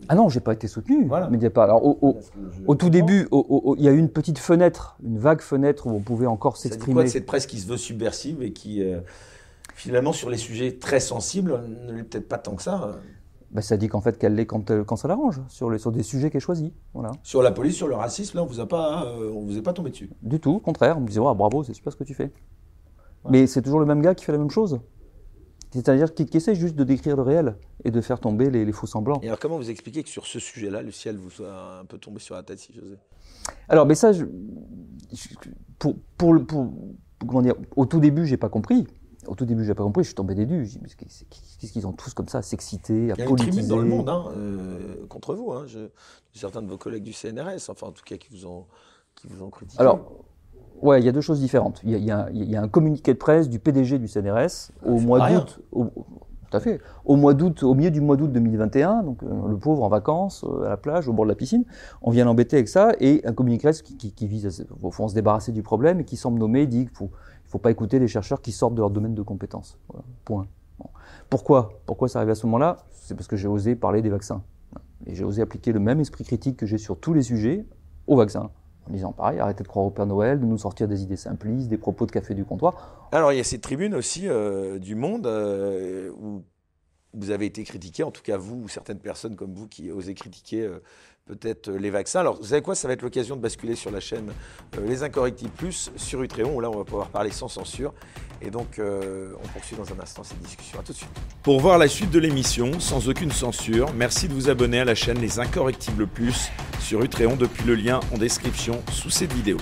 Ah non, j'ai pas été soutenu. Voilà. Mediapart. Alors, au, tout début, il y a eu une petite fenêtre, une vague fenêtre où on pouvait encore s'exprimer. Quoi de cette presse qui se veut subversive et qui, finalement, sur les sujets très sensibles, ne l'est peut-être pas tant que ça bah, ça dit qu'en fait qu'elle l'est quand, euh, quand ça l'arrange, sur, des sujets qu'elle choisit. Voilà. Sur la police, sur le racisme, là, on vous a pas, euh, on vous est pas tombé dessus. Du tout, au contraire, on me disait oh, bravo, c'est super ce que tu fais. Mais c'est toujours le même gars qui fait la même chose. C'est-à-dire qui, essaie juste de décrire le réel et de faire tomber les, faux semblants. Et alors comment vous expliquez que sur ce sujet-là, le ciel vous soit un peu tombé sur la tête, si j'osais? Alors, mais ça, je, pour, pour, pour, comment dire, au tout début, j'ai pas compris. Au tout début, j'ai pas compris, je suis tombé des nues. Qu'est-ce qu'ils ont tous comme ça à s'exciter, à politiser Il y a une dans le monde hein, euh, contre vous. Hein, certains de vos collègues du CNRS, enfin en tout cas qui vous ont, qui vous ont critiqué. Alors, ouais, il y a deux choses différentes. Il y a, il y a, un communiqué de presse du PDG du CNRS au mois d'août. Tout à fait. Au mois d'août, au milieu du mois d'août 2021, donc euh, le pauvre en vacances euh, à la plage, au bord de la piscine, on vient l'embêter avec ça et un communiqué de presse qui, qui, qui vise à, au fond, se débarrasser du problème et qui semble nommer, dit qu'il faut faut pas écouter les chercheurs qui sortent de leur domaine de compétences. point. Pourquoi? Pourquoi ça arrive à ce moment-là? C'est parce que j'ai osé parler des vaccins. Et j'ai osé appliquer le même esprit critique que j'ai sur tous les sujets aux vaccins. En disant pareil, arrêtez de croire au Père Noël, de nous sortir des idées simplistes, des propos de café du comptoir. Alors il y a cette tribune aussi euh, du Monde euh, où vous avez été critiqué, en tout cas vous ou certaines personnes comme vous qui osez critiquer euh, peut-être les vaccins. Alors, vous savez quoi Ça va être l'occasion de basculer sur la chaîne euh, Les Incorrectibles Plus sur Utréon. Là, on va pouvoir parler sans censure. Et donc, euh, on poursuit dans un instant cette discussion. À tout de suite. Pour voir la suite de l'émission sans aucune censure, merci de vous abonner à la chaîne Les Incorrectibles Plus sur Utréon depuis le lien en description sous cette vidéo.